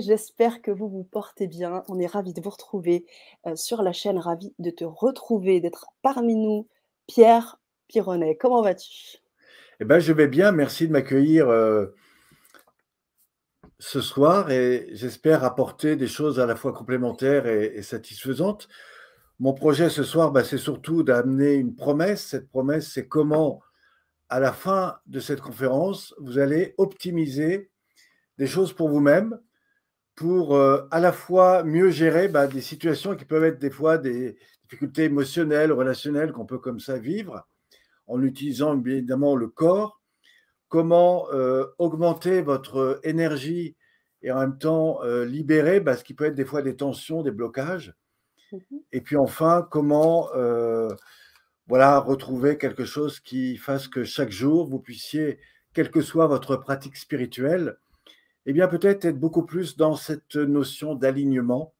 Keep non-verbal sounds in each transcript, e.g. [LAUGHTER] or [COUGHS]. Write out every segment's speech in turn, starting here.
j'espère que vous vous portez bien. On est ravis de vous retrouver euh, sur la chaîne, ravis de te retrouver, d'être parmi nous. Pierre Pironnet, comment vas-tu? Eh ben, Je vais bien, merci de m'accueillir euh, ce soir et j'espère apporter des choses à la fois complémentaires et, satisfaisantes. Mon projet ce soir, bah, c'est surtout d'amener une promesse. Cette promesse, c'est comment, à la fin de cette conférence, vous allez optimiser des choses pour vous-même, pour euh, à la fois mieux gérer bah, des situations qui peuvent être des fois des difficultés émotionnelles, relationnelles qu'on peut comme ça vivre, en utilisant évidemment le corps, comment euh, augmenter votre énergie et en même temps euh, libérer bah, ce qui peut être des fois des tensions, des blocages. Mmh et puis enfin, comment voilà, retrouver quelque chose qui fasse que chaque jour, vous puissiez, quelle que soit votre pratique spirituelle, eh bien peut-être être beaucoup plus dans cette notion d'alignement.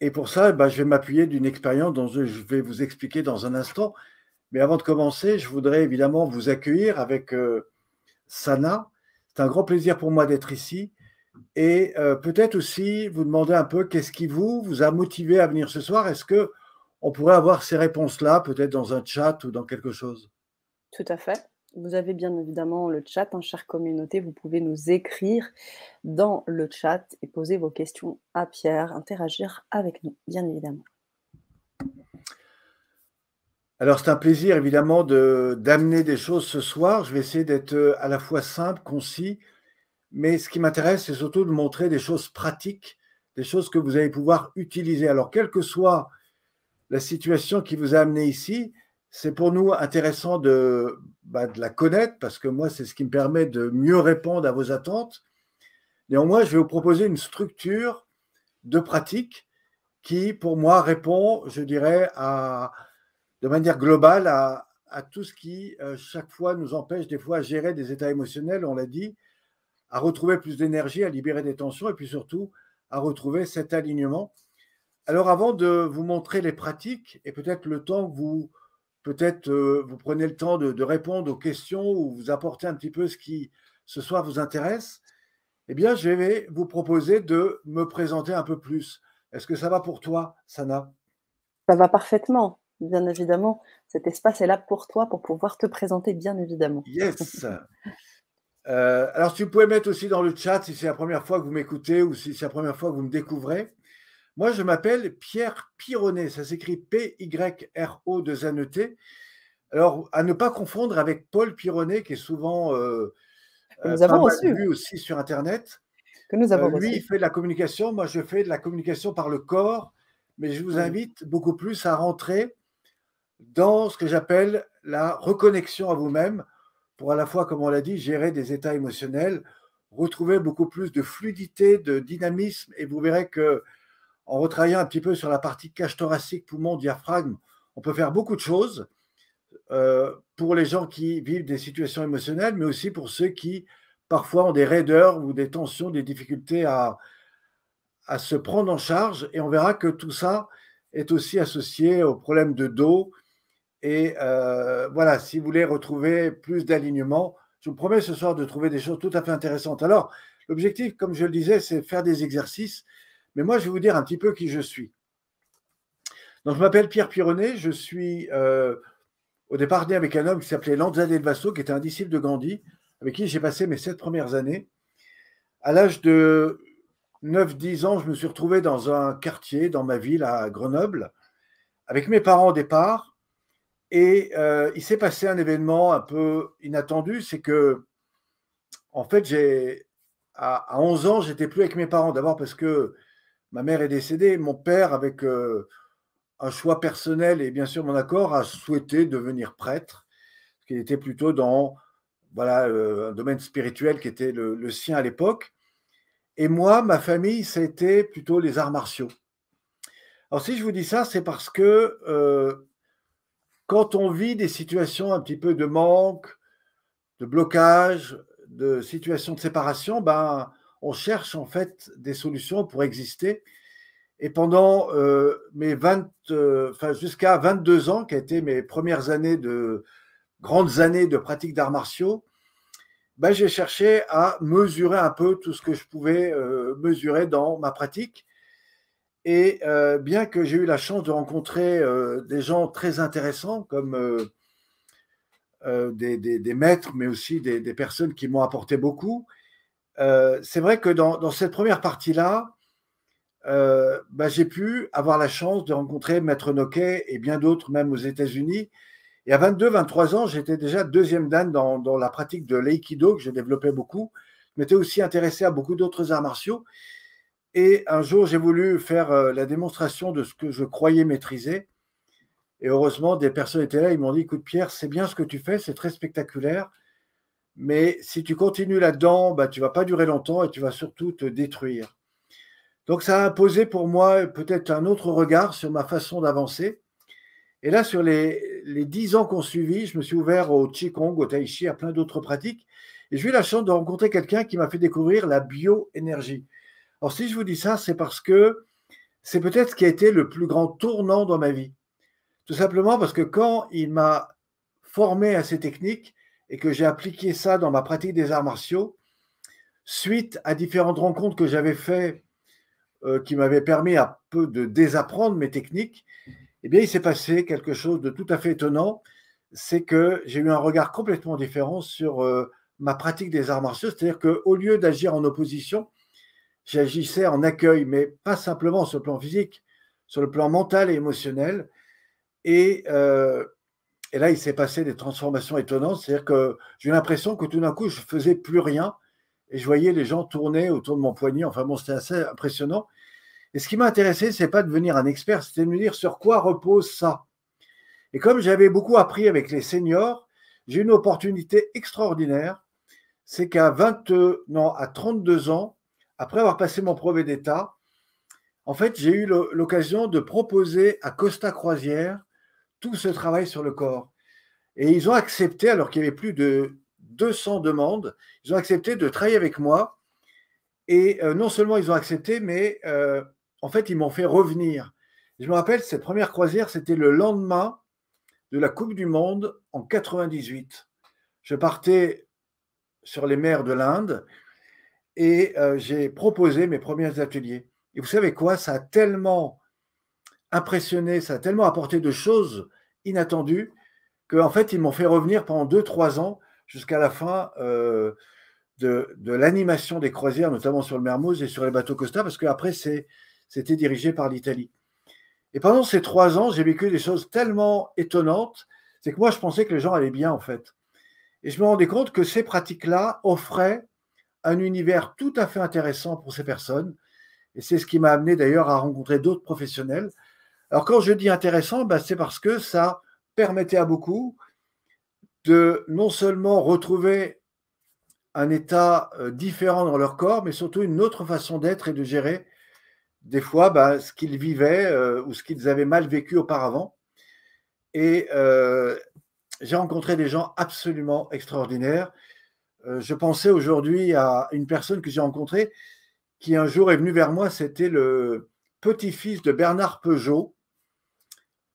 Et pour ça, bah, je vais m'appuyer d'une expérience dont je vais vous expliquer dans un instant. Mais avant de commencer, je voudrais évidemment vous accueillir avec euh, Sana. C'est un grand plaisir pour moi d'être ici. Et euh, peut-être aussi vous demander un peu qu'est-ce qui vous, vous a motivé à venir ce soir? Est-ce que on pourrait avoir ces réponses-là, peut-être dans un chat ou dans quelque chose? Tout à fait. Vous avez bien évidemment le chat, hein, chère communauté. Vous pouvez nous écrire dans le chat et poser vos questions à Pierre, interagir avec nous, bien évidemment. Alors, c'est un plaisir évidemment d'amener des choses ce soir. Je vais essayer d'être euh, à la fois simple, concis, mais ce qui m'intéresse, c'est surtout de montrer des choses pratiques, des choses que vous allez pouvoir utiliser. Alors, quelle que soit la situation qui vous a amené ici, c'est pour nous intéressant de, bah, de, la connaître parce que moi, c'est ce qui me permet de mieux répondre à vos attentes. Néanmoins, je vais vous proposer une structure de pratique qui, pour moi, répond, je dirais, de manière globale à, tout ce qui, euh, chaque fois, nous empêche des fois à gérer des états émotionnels, on l'a dit, à retrouver plus d'énergie, à libérer des tensions et puis surtout à retrouver cet alignement. Alors, avant de vous montrer les pratiques et peut-être le temps que vous peut-être euh, vous prenez le temps de, répondre aux questions ou vous apporter un petit peu ce qui ce soir vous intéresse, eh bien, je vais vous proposer de me présenter un peu plus. Est-ce que ça va pour toi, Sana? Ça va parfaitement, bien évidemment. Cet espace est là pour toi, pour pouvoir te présenter, bien évidemment. Yes [LAUGHS] euh, Alors, tu pouvais mettre aussi dans le chat si c'est la première fois que vous m'écoutez ou si c'est la première fois que vous me découvrez. Moi, je m'appelle Pierre Pironnet, ça s'écrit P-Y-R-O de Zaneté. Alors, à ne pas confondre avec Paul Pironnet, qui est souvent euh, nous avons vu aussi sur Internet. Que nous avons euh, lui, il fait de la communication, moi, je fais de la communication par le corps, mais je vous invite beaucoup plus à rentrer dans ce que j'appelle la reconnexion à vous-même, pour à la fois, comme on l'a dit, gérer des états émotionnels, retrouver beaucoup plus de fluidité, de dynamisme, et vous verrez que en retravaillant un petit peu sur la partie cage thoracique, poumon, diaphragme, on peut faire beaucoup de choses euh, pour les gens qui vivent des situations émotionnelles, mais aussi pour ceux qui parfois ont des raideurs ou des tensions, des difficultés à, à se prendre en charge. Et on verra que tout ça est aussi associé au problème de dos. Et euh, voilà, si vous voulez retrouver plus d'alignement, je vous promets ce soir de trouver des choses tout à fait intéressantes. Alors, l'objectif, comme je le disais, c'est faire des exercices mais moi, je vais vous dire un petit peu qui je suis. Donc, je m'appelle Pierre Pironnet. Je suis euh, au départ né avec un homme qui s'appelait Lanzade Vasso, qui était un disciple de Gandhi, avec qui j'ai passé mes sept premières années. À l'âge de 9-10 ans, je me suis retrouvé dans un quartier, dans ma ville, à Grenoble, avec mes parents au départ. Et euh, il s'est passé un événement un peu inattendu, c'est que, en fait, j'ai à, à 11 ans, j'étais plus avec mes parents. D'abord parce que ma mère est décédée. Mon père, avec euh, un choix personnel et bien sûr mon accord, a souhaité devenir prêtre, parce qu'il était plutôt dans voilà, euh, un domaine spirituel qui était le, sien à l'époque. Et moi, ma famille, c'était plutôt les arts martiaux. Alors si je vous dis ça, c'est parce que euh, quand on vit des situations un petit peu de manque, de blocage, de situations de séparation, ben, on cherche en fait des solutions pour exister. Et pendant euh, mes 20, euh, enfin jusqu'à 22 ans, qui a été mes premières années de grandes années de pratique d'arts martiaux, ben, j'ai cherché à mesurer un peu tout ce que je pouvais euh, mesurer dans ma pratique. Et bien que j'ai eu la chance de rencontrer des gens très intéressants, comme des, maîtres, mais aussi des, personnes qui m'ont apporté beaucoup, c'est vrai que dans, cette première partie-là, ben, j'ai pu avoir la chance de rencontrer Maître Noquet et bien d'autres, même aux États-Unis, et à 22-23 ans, j'étais déjà deuxième dan dans, la pratique de l'aïkido que j'ai développé beaucoup. Je m'étais aussi intéressé à beaucoup d'autres arts martiaux. Et un jour, j'ai voulu faire euh, la démonstration de ce que je croyais maîtriser. Et heureusement, des personnes étaient là. Ils m'ont dit Écoute, Pierre, c'est bien ce que tu fais, c'est très spectaculaire. Mais si tu continues là-dedans, bah, tu ne vas pas durer longtemps et tu vas surtout te détruire. Donc, ça a imposé pour moi peut-être un autre regard sur ma façon d'avancer. Et là, sur les, dix ans qu'on suivit, je me suis ouvert au Qigong, au Tai Chi, à plein d'autres pratiques. Et j'ai eu la chance de rencontrer quelqu'un qui m'a fait découvrir la bioénergie. Alors, si je vous dis ça, c'est parce que c'est peut-être ce qui a été le plus grand tournant dans ma vie. Tout simplement parce que quand il m'a formé à ces techniques et que j'ai appliqué ça dans ma pratique des arts martiaux, suite à différentes rencontres que j'avais faites euh, qui m'avaient permis un peu de désapprendre mes techniques, eh bien, il s'est passé quelque chose de tout à fait étonnant. C'est que j'ai eu un regard complètement différent sur euh, ma pratique des arts martiaux. C'est-à-dire qu'au lieu d'agir en opposition, j'agissais en accueil, mais pas simplement sur le plan physique, sur le plan mental et émotionnel. Et, euh, et là, il s'est passé des transformations étonnantes. C'est-à-dire que j'ai eu l'impression que tout d'un coup, je faisais plus rien et je voyais les gens tourner autour de mon poignet. Enfin bon, c'était assez impressionnant. Et ce qui m'a intéressé, c'est pas de devenir un expert, c'était de me dire sur quoi repose ça. Et comme j'avais beaucoup appris avec les seniors, j'ai une opportunité extraordinaire. C'est qu'à 20, non, à 32 ans, après avoir passé mon brevet d'État, en fait, j'ai eu l'occasion de proposer à Costa Croisière tout ce travail sur le corps. Et ils ont accepté, alors qu'il y avait plus de 200 demandes, ils ont accepté de travailler avec moi. Et euh, non seulement ils ont accepté, mais euh, en fait, ils m'ont fait revenir. Je me rappelle, cette première croisière, c'était le lendemain de la Coupe du Monde en 98. Je partais sur les mers de l'Inde et euh, j'ai proposé mes premiers ateliers. Et vous savez quoi? Ça a tellement impressionné, ça a tellement apporté de choses inattendues qu'en fait, ils m'ont fait revenir pendant 2-3 ans jusqu'à la fin euh, de, de l'animation des croisières, notamment sur le Mermoz et sur les bateaux Costa, parce qu'après, c'était dirigé par l'Italie. Et pendant ces trois ans, j'ai vécu des choses tellement étonnantes, c'est que moi, je pensais que les gens allaient bien, en fait. Et je me rendais compte que ces pratiques-là offraient un univers tout à fait intéressant pour ces personnes. Et c'est ce qui m'a amené d'ailleurs à rencontrer d'autres professionnels. Alors quand je dis intéressant, ben, c'est parce que ça permettait à beaucoup de non seulement retrouver un état euh, différent dans leur corps, mais surtout une autre façon d'être et de gérer des fois bah, ce qu'ils vivaient euh, ou ce qu'ils avaient mal vécu auparavant. Et euh, j'ai rencontré des gens absolument extraordinaires. Je pensais aujourd'hui à une personne que j'ai rencontrée qui un jour est venue vers moi, c'était le petit-fils de Bernard Peugeot,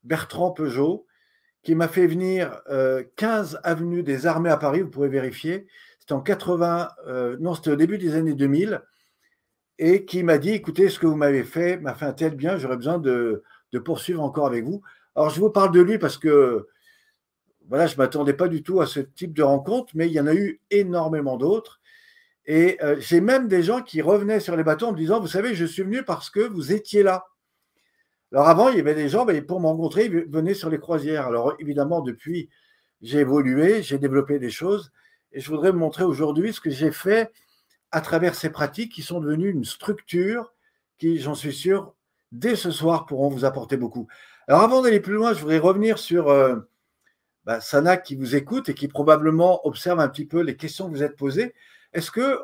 Bertrand Peugeot, qui m'a fait venir 15 avenues des armées à Paris, vous pouvez vérifier. C'était en 80, non, c'était au début des années 2000 et qui m'a dit écoutez, ce que vous m'avez fait m'a fait un tel bien, j'aurais besoin de, poursuivre encore avec vous. Alors, je vous parle de lui parce que voilà, je ne m'attendais pas du tout à ce type de rencontre, mais il y en a eu énormément d'autres. Et euh, j'ai même des gens qui revenaient sur les bateaux en me disant Vous savez, je suis venu parce que vous étiez là. Alors, avant, il y avait des gens, mais pour me rencontrer, ils venaient sur les croisières. Alors, évidemment, depuis, j'ai évolué, j'ai développé des choses. Et je voudrais vous montrer aujourd'hui ce que j'ai fait à travers ces pratiques qui sont devenues une structure qui, j'en suis sûr, dès ce soir pourront vous apporter beaucoup. Alors avant d'aller plus loin, je voudrais revenir sur euh, bah, Sana qui vous écoute et qui probablement observe un petit peu les questions que vous êtes posées. Est-ce que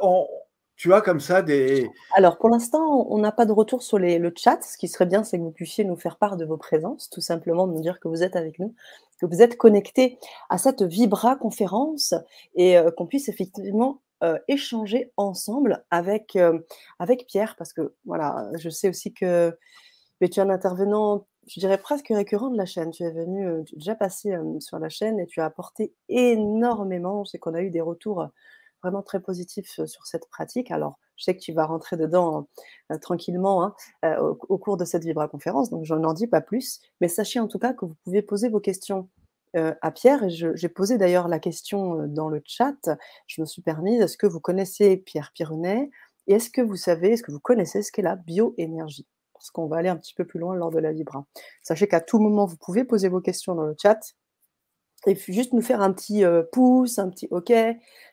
tu as comme ça des... Alors pour l'instant, on n'a pas de retour sur le chat. Ce qui serait bien, c'est que vous puissiez nous faire part de vos présences, tout simplement nous dire que vous êtes avec nous, que vous êtes connecté à cette Vibra conférence et euh, qu'on puisse effectivement euh, échanger ensemble avec, euh, avec Pierre, parce que voilà, je sais aussi que tu es un intervenant, je dirais presque récurrent de la chaîne. Tu es venu, tu es déjà passé sur la chaîne et tu as apporté énormément. Je sais qu'on a eu des retours vraiment très positif sur cette pratique. Alors, je sais que tu vas rentrer dedans tranquillement hein, au, cours de cette Vibra conférence, donc je n'en dis pas plus. Mais sachez en tout cas que vous pouvez poser vos questions à Pierre. J'ai posé d'ailleurs la question dans le chat. Je me suis permise est-ce que vous connaissez Pierre Pironnet? Et est-ce que vous savez, est-ce que vous connaissez ce qu'est la bioénergie? Parce qu'on va aller un petit peu plus loin lors de la Vibra. Sachez qu'à tout moment, vous pouvez poser vos questions dans le chat et juste nous faire un petit pouce, un petit OK,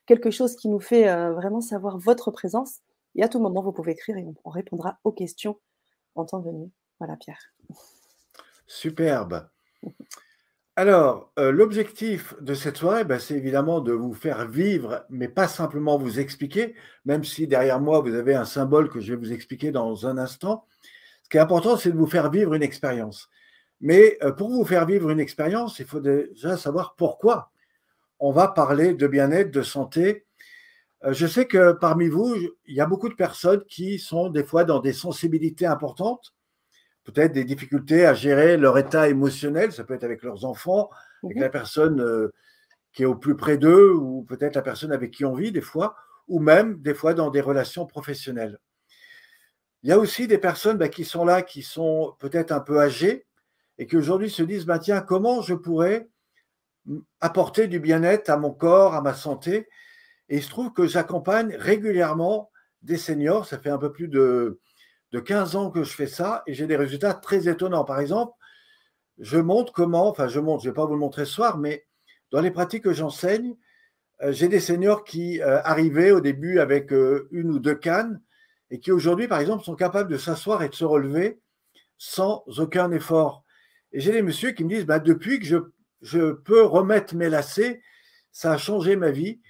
quelque chose qui nous fait vraiment savoir votre présence. Et à tout moment, vous pouvez écrire et on répondra aux questions en temps venu. Voilà, Pierre. Superbe. Alors, l'objectif de cette soirée, ben, c'est évidemment de vous faire vivre, mais pas simplement vous expliquer, même si derrière moi, vous avez un symbole que je vais vous expliquer dans un instant. Ce qui est important, c'est de vous faire vivre une expérience. Mais euh, pour vous faire vivre une expérience, il faut déjà savoir pourquoi on va parler de bien-être, de santé. Euh, je sais que parmi vous, il y a beaucoup de personnes qui sont des fois dans des sensibilités importantes, peut-être des difficultés à gérer leur état émotionnel, ça peut être avec leurs enfants, avec la personne euh, qui est au plus près d'eux, ou peut-être la personne avec qui on vit des fois, ou même des fois dans des relations professionnelles. Il y a aussi des personnes bah, qui sont là, qui sont peut-être un peu âgées, et qui aujourd'hui se disent, bah, tiens, comment je pourrais apporter du bien-être à mon corps, à ma santé? Et il se trouve que j'accompagne régulièrement des seniors, ça fait un peu plus de, de 15 ans que je fais ça, et j'ai des résultats très étonnants. Par exemple, je montre comment, enfin je montre, je ne vais pas vous le montrer ce soir, mais dans les pratiques que j'enseigne, euh, j'ai des seniors qui euh, arrivaient au début avec euh, une ou deux cannes et qui aujourd'hui, par exemple, sont capables de s'asseoir et de se relever sans aucun effort. Et j'ai des messieurs qui me disent, bah, depuis que je, je, peux remettre mes lacets, ça a changé ma vie.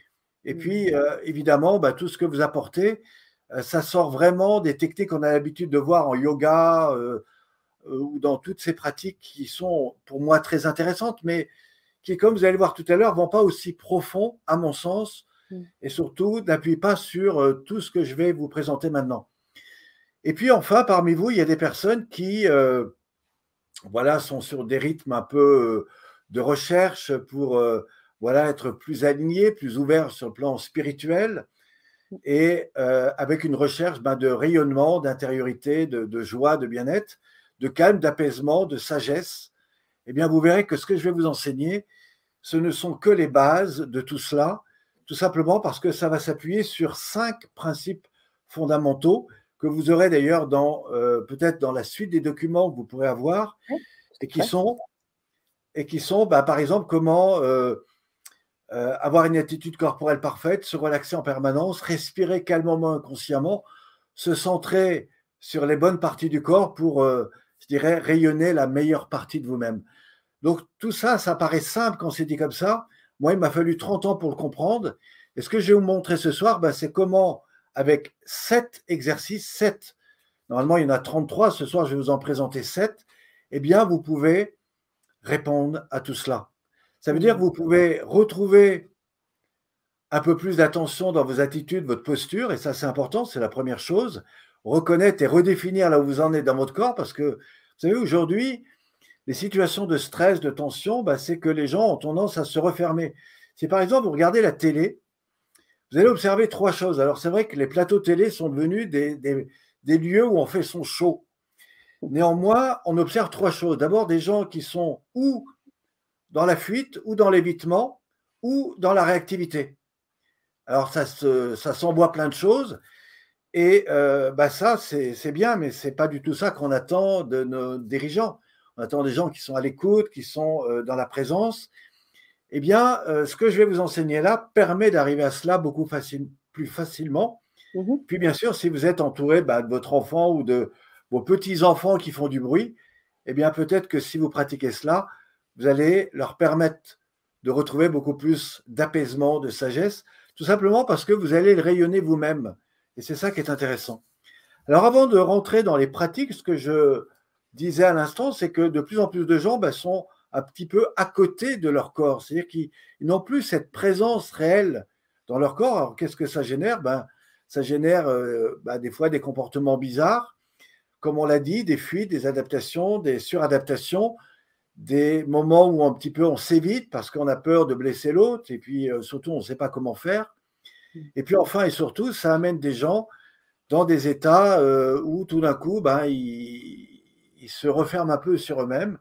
Et mmh. puis, euh, évidemment, bah, tout ce que vous apportez, euh, ça sort vraiment des techniques qu'on a l'habitude de voir en yoga euh, ou dans toutes ces pratiques qui sont pour moi très intéressantes, mais qui, comme vous allez voir tout à l'heure, ne vont pas aussi profond, à mon sens, mmh. et surtout n'appuient pas sur tout ce que je vais vous présenter maintenant. Et puis enfin, parmi vous, il y a des personnes qui voilà, sont sur des rythmes un peu euh, de recherche pour euh, voilà, être plus alignés, plus ouverts sur le plan spirituel et euh, avec une recherche ben, de rayonnement, d'intériorité, de, joie, de bien-être, de calme, d'apaisement, de sagesse, eh bien, vous verrez que ce que je vais vous enseigner, ce ne sont que les bases de tout cela, tout simplement parce que ça va s'appuyer sur cinq principes fondamentaux que vous aurez d'ailleurs dans euh, peut-être dans la suite des documents que vous pourrez avoir et qui sont et qui sont bah, par exemple comment euh, euh, avoir une attitude corporelle parfaite, se relaxer en permanence, respirer calmement inconsciemment, se centrer sur les bonnes parties du corps pour, je dirais, rayonner la meilleure partie de vous-même. Donc tout ça, ça paraît simple quand c'est dit comme ça. Moi, il m'a fallu 30 ans pour le comprendre. Et ce que je vais vous montrer ce soir, bah, c'est comment avec sept exercices, sept. Normalement, il y en a 33. Ce soir, je vais vous en présenter sept. Eh bien, vous pouvez répondre à tout cela. Ça veut dire que vous pouvez retrouver un peu plus d'attention dans vos attitudes, votre posture, et ça c'est important, c'est la première chose. Reconnaître et redéfinir là où vous en êtes dans votre corps, parce que vous savez, aujourd'hui, les situations de stress, de tension, bah, c'est que les gens ont tendance à se refermer. Si par exemple vous regardez la télé, vous allez observer trois choses. Alors, c'est vrai que les plateaux télé sont devenus des, lieux où on fait son show. Néanmoins, on observe trois choses. D'abord, des gens qui sont ou dans la fuite, ou dans l'évitement, ou dans la réactivité. Alors, ça, s'envoie plein de choses. Et euh, bah ça, c'est bien, mais ce n'est pas du tout ça qu'on attend de nos dirigeants. On attend des gens qui sont à l'écoute, qui sont euh, dans la présence, eh bien, euh, ce que je vais vous enseigner là permet d'arriver à cela beaucoup plus facilement. Mmh Puis, bien sûr, si vous êtes entouré bah, de votre enfant ou de vos petits-enfants qui font du bruit, eh bien, peut-être que si vous pratiquez cela, vous allez leur permettre de retrouver beaucoup plus d'apaisement, de sagesse, tout simplement parce que vous allez le rayonner vous-même. Et c'est ça qui est intéressant. Alors, avant de rentrer dans les pratiques, ce que je disais à l'instant, c'est que de plus en plus de gens bah, sont un petit peu à côté de leur corps. C'est-à-dire qu'ils n'ont plus cette présence réelle dans leur corps. Alors, qu'est-ce que ça génère? Ben, Ça génère euh, ben, des fois des comportements bizarres, comme on l'a dit, des fuites, des adaptations, des suradaptations, des moments où un petit peu on s'évite parce qu'on a peur de blesser l'autre et puis euh, surtout on ne sait pas comment faire. Et puis enfin et surtout, ça amène des gens dans des états euh, où tout d'un coup, ben, ils, se referment un peu sur eux-mêmes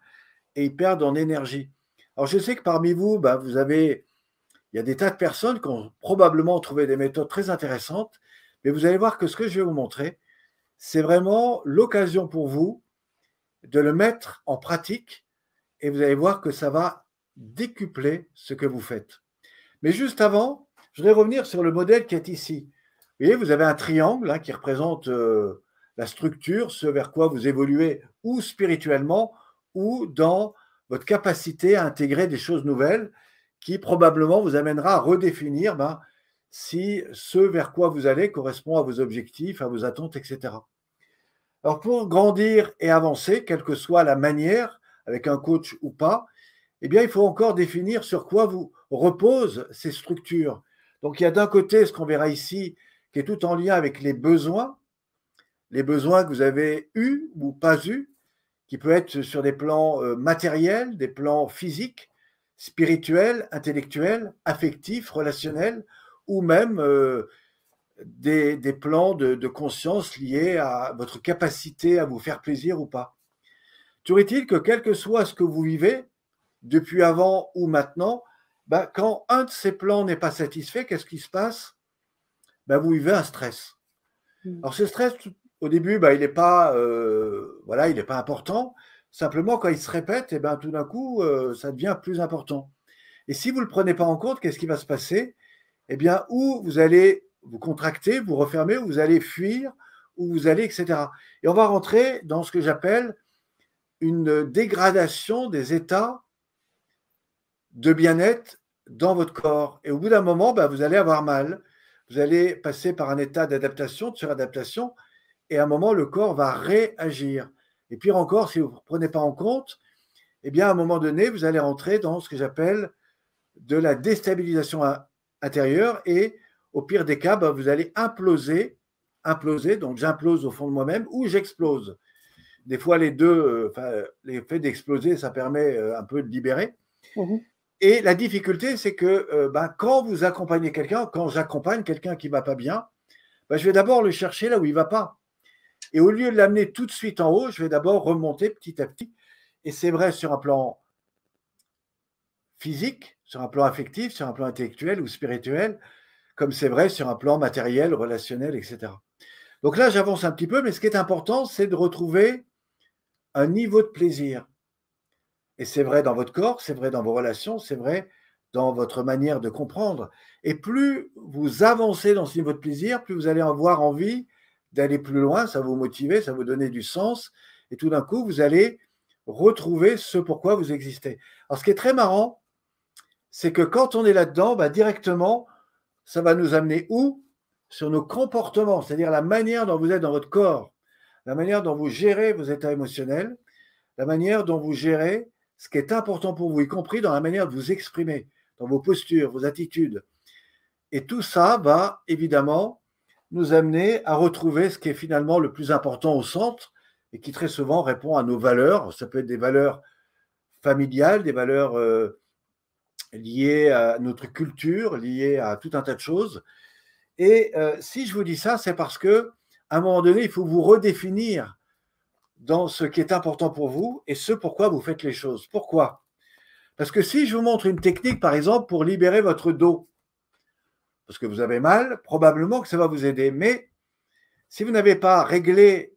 et ils perdent en énergie. Alors je sais que parmi vous, ben, vous avez, il y a des tas de personnes qui ont probablement trouvé des méthodes très intéressantes, mais vous allez voir que ce que je vais vous montrer, c'est vraiment l'occasion pour vous de le mettre en pratique et vous allez voir que ça va décupler ce que vous faites. Mais juste avant, je voudrais revenir sur le modèle qui est ici. Vous voyez, vous avez un triangle hein, qui représente euh, la structure, ce vers quoi vous évoluez, ou spirituellement, ou dans votre capacité à intégrer des choses nouvelles qui probablement vous amènera à redéfinir ben, si ce vers quoi vous allez correspond à vos objectifs, à vos attentes, etc. Alors pour grandir et avancer, quelle que soit la manière, avec un coach ou pas, eh bien il faut encore définir sur quoi vous reposent ces structures. Donc il y a d'un côté ce qu'on verra ici, qui est tout en lien avec les besoins, les besoins que vous avez eus ou pas eus, qui peut être sur des plans euh, matériels, des plans physiques, spirituels, intellectuels, affectifs, relationnels, ou même euh, des, plans de, conscience liés à votre capacité à vous faire plaisir ou pas. Toujours est-il que quel que soit ce que vous vivez, depuis avant ou maintenant, ben, quand un de ces plans n'est pas satisfait, qu'est-ce qui se passe? Ben, Vous vivez un stress. Hmm. Alors ce stress, au début, ben, il n'est pas, euh, voilà, il pas important. Simplement, quand il se répète, et eh ben, tout d'un coup, euh, ça devient plus important. Et si vous ne le prenez pas en compte, qu'est-ce qui va se passer? Eh bien, ou vous allez vous contractez, vous refermez, ou vous allez fuir, ou vous allez, etc. Et on va rentrer dans ce que j'appelle une dégradation des états de bien-être dans votre corps. Et au bout d'un moment, bah, vous allez avoir mal. Vous allez passer par un état d'adaptation, de suradaptation, et à un moment, le corps va réagir. Et pire encore, si vous ne prenez pas en compte, eh bien, à un moment donné, vous allez rentrer dans ce que j'appelle de la déstabilisation intérieure et au pire des cas, bah, vous allez imploser, imploser, donc j'implose au fond de moi-même ou j'explose. Des fois, les deux, euh, l'effet d'exploser, ça permet euh, un peu de libérer. Mmh Et la difficulté, c'est que euh, bah, quand vous accompagnez quelqu'un, quand j'accompagne quelqu'un qui ne va pas bien, bah, je vais d'abord le chercher là où il ne va pas. Et au lieu de l'amener tout de suite en haut, je vais d'abord remonter petit à petit. Et c'est vrai sur un plan physique, sur un plan affectif, sur un plan intellectuel ou spirituel, comme c'est vrai sur un plan matériel, relationnel, etc. Donc là, j'avance un petit peu, mais ce qui est important, c'est de retrouver un niveau de plaisir. Et c'est vrai dans votre corps, c'est vrai dans vos relations, c'est vrai dans votre manière de comprendre. Et plus vous avancez dans ce niveau de plaisir, plus vous allez avoir envie d'aller plus loin, ça vous motiver, ça vous donner du sens, et tout d'un coup, vous allez retrouver ce pourquoi vous existez. Alors, ce qui est très marrant, c'est que quand on est là-dedans, bah, directement, ça va nous amener où? Sur nos comportements, c'est-à-dire la manière dont vous êtes dans votre corps, la manière dont vous gérez vos états émotionnels, la manière dont vous gérez ce qui est important pour vous, y compris dans la manière de vous exprimer, dans vos postures, vos attitudes. Et tout ça va évidemment nous amener à retrouver ce qui est finalement le plus important au centre et qui très souvent répond à nos valeurs. Ça peut être des valeurs familiales, des valeurs euh, lié à notre culture, lié à tout un tas de choses. Et euh, si je vous dis ça, c'est parce que à un moment donné, il faut vous redéfinir dans ce qui est important pour vous et ce pourquoi vous faites les choses. Pourquoi? Parce que si je vous montre une technique, par exemple, pour libérer votre dos, parce que vous avez mal, probablement que ça va vous aider. Mais si vous n'avez pas réglé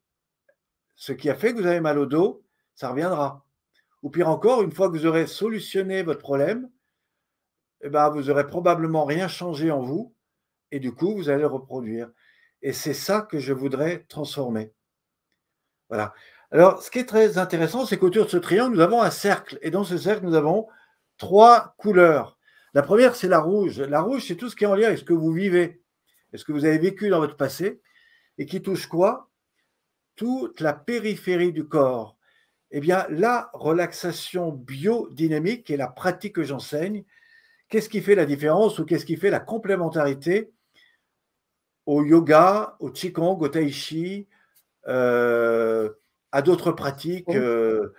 ce qui a fait que vous avez mal au dos, ça reviendra. Ou pire encore, une fois que vous aurez solutionné votre problème, eh ben, vous n'aurez probablement rien changé en vous et du coup, vous allez le reproduire. Et c'est ça que je voudrais transformer. Voilà. Alors, ce qui est très intéressant, c'est qu'autour de ce triangle, nous avons un cercle. Et dans ce cercle, nous avons trois couleurs. La première, c'est la rouge. La rouge, c'est tout ce qui est en lien avec ce que vous vivez, et ce que vous avez vécu dans votre passé, et qui touche quoi? Toute la périphérie du corps. Eh bien, la relaxation biodynamique, et la pratique que j'enseigne, Qu'est-ce qui fait la différence ou qu'est-ce qui fait la complémentarité au yoga, au qigong, au tai chi, euh, à d'autres pratiques euh,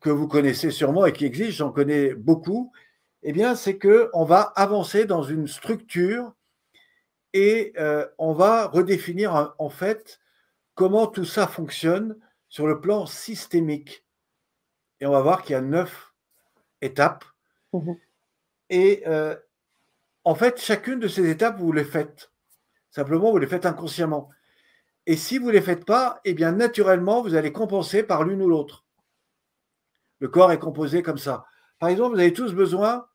que vous connaissez sûrement et qui existent, j'en connais beaucoup, eh bien, c'est qu'on va avancer dans une structure Et euh, on va redéfinir en fait comment tout ça fonctionne sur le plan systémique. Et on va voir qu'il y a neuf étapes. Mmh et euh, en fait, chacune de ces étapes, vous les faites. Simplement, vous les faites inconsciemment. Et si vous ne les faites pas, eh bien, naturellement, vous allez compenser par l'une ou l'autre. Le corps est composé comme ça. Par exemple, vous avez tous besoin,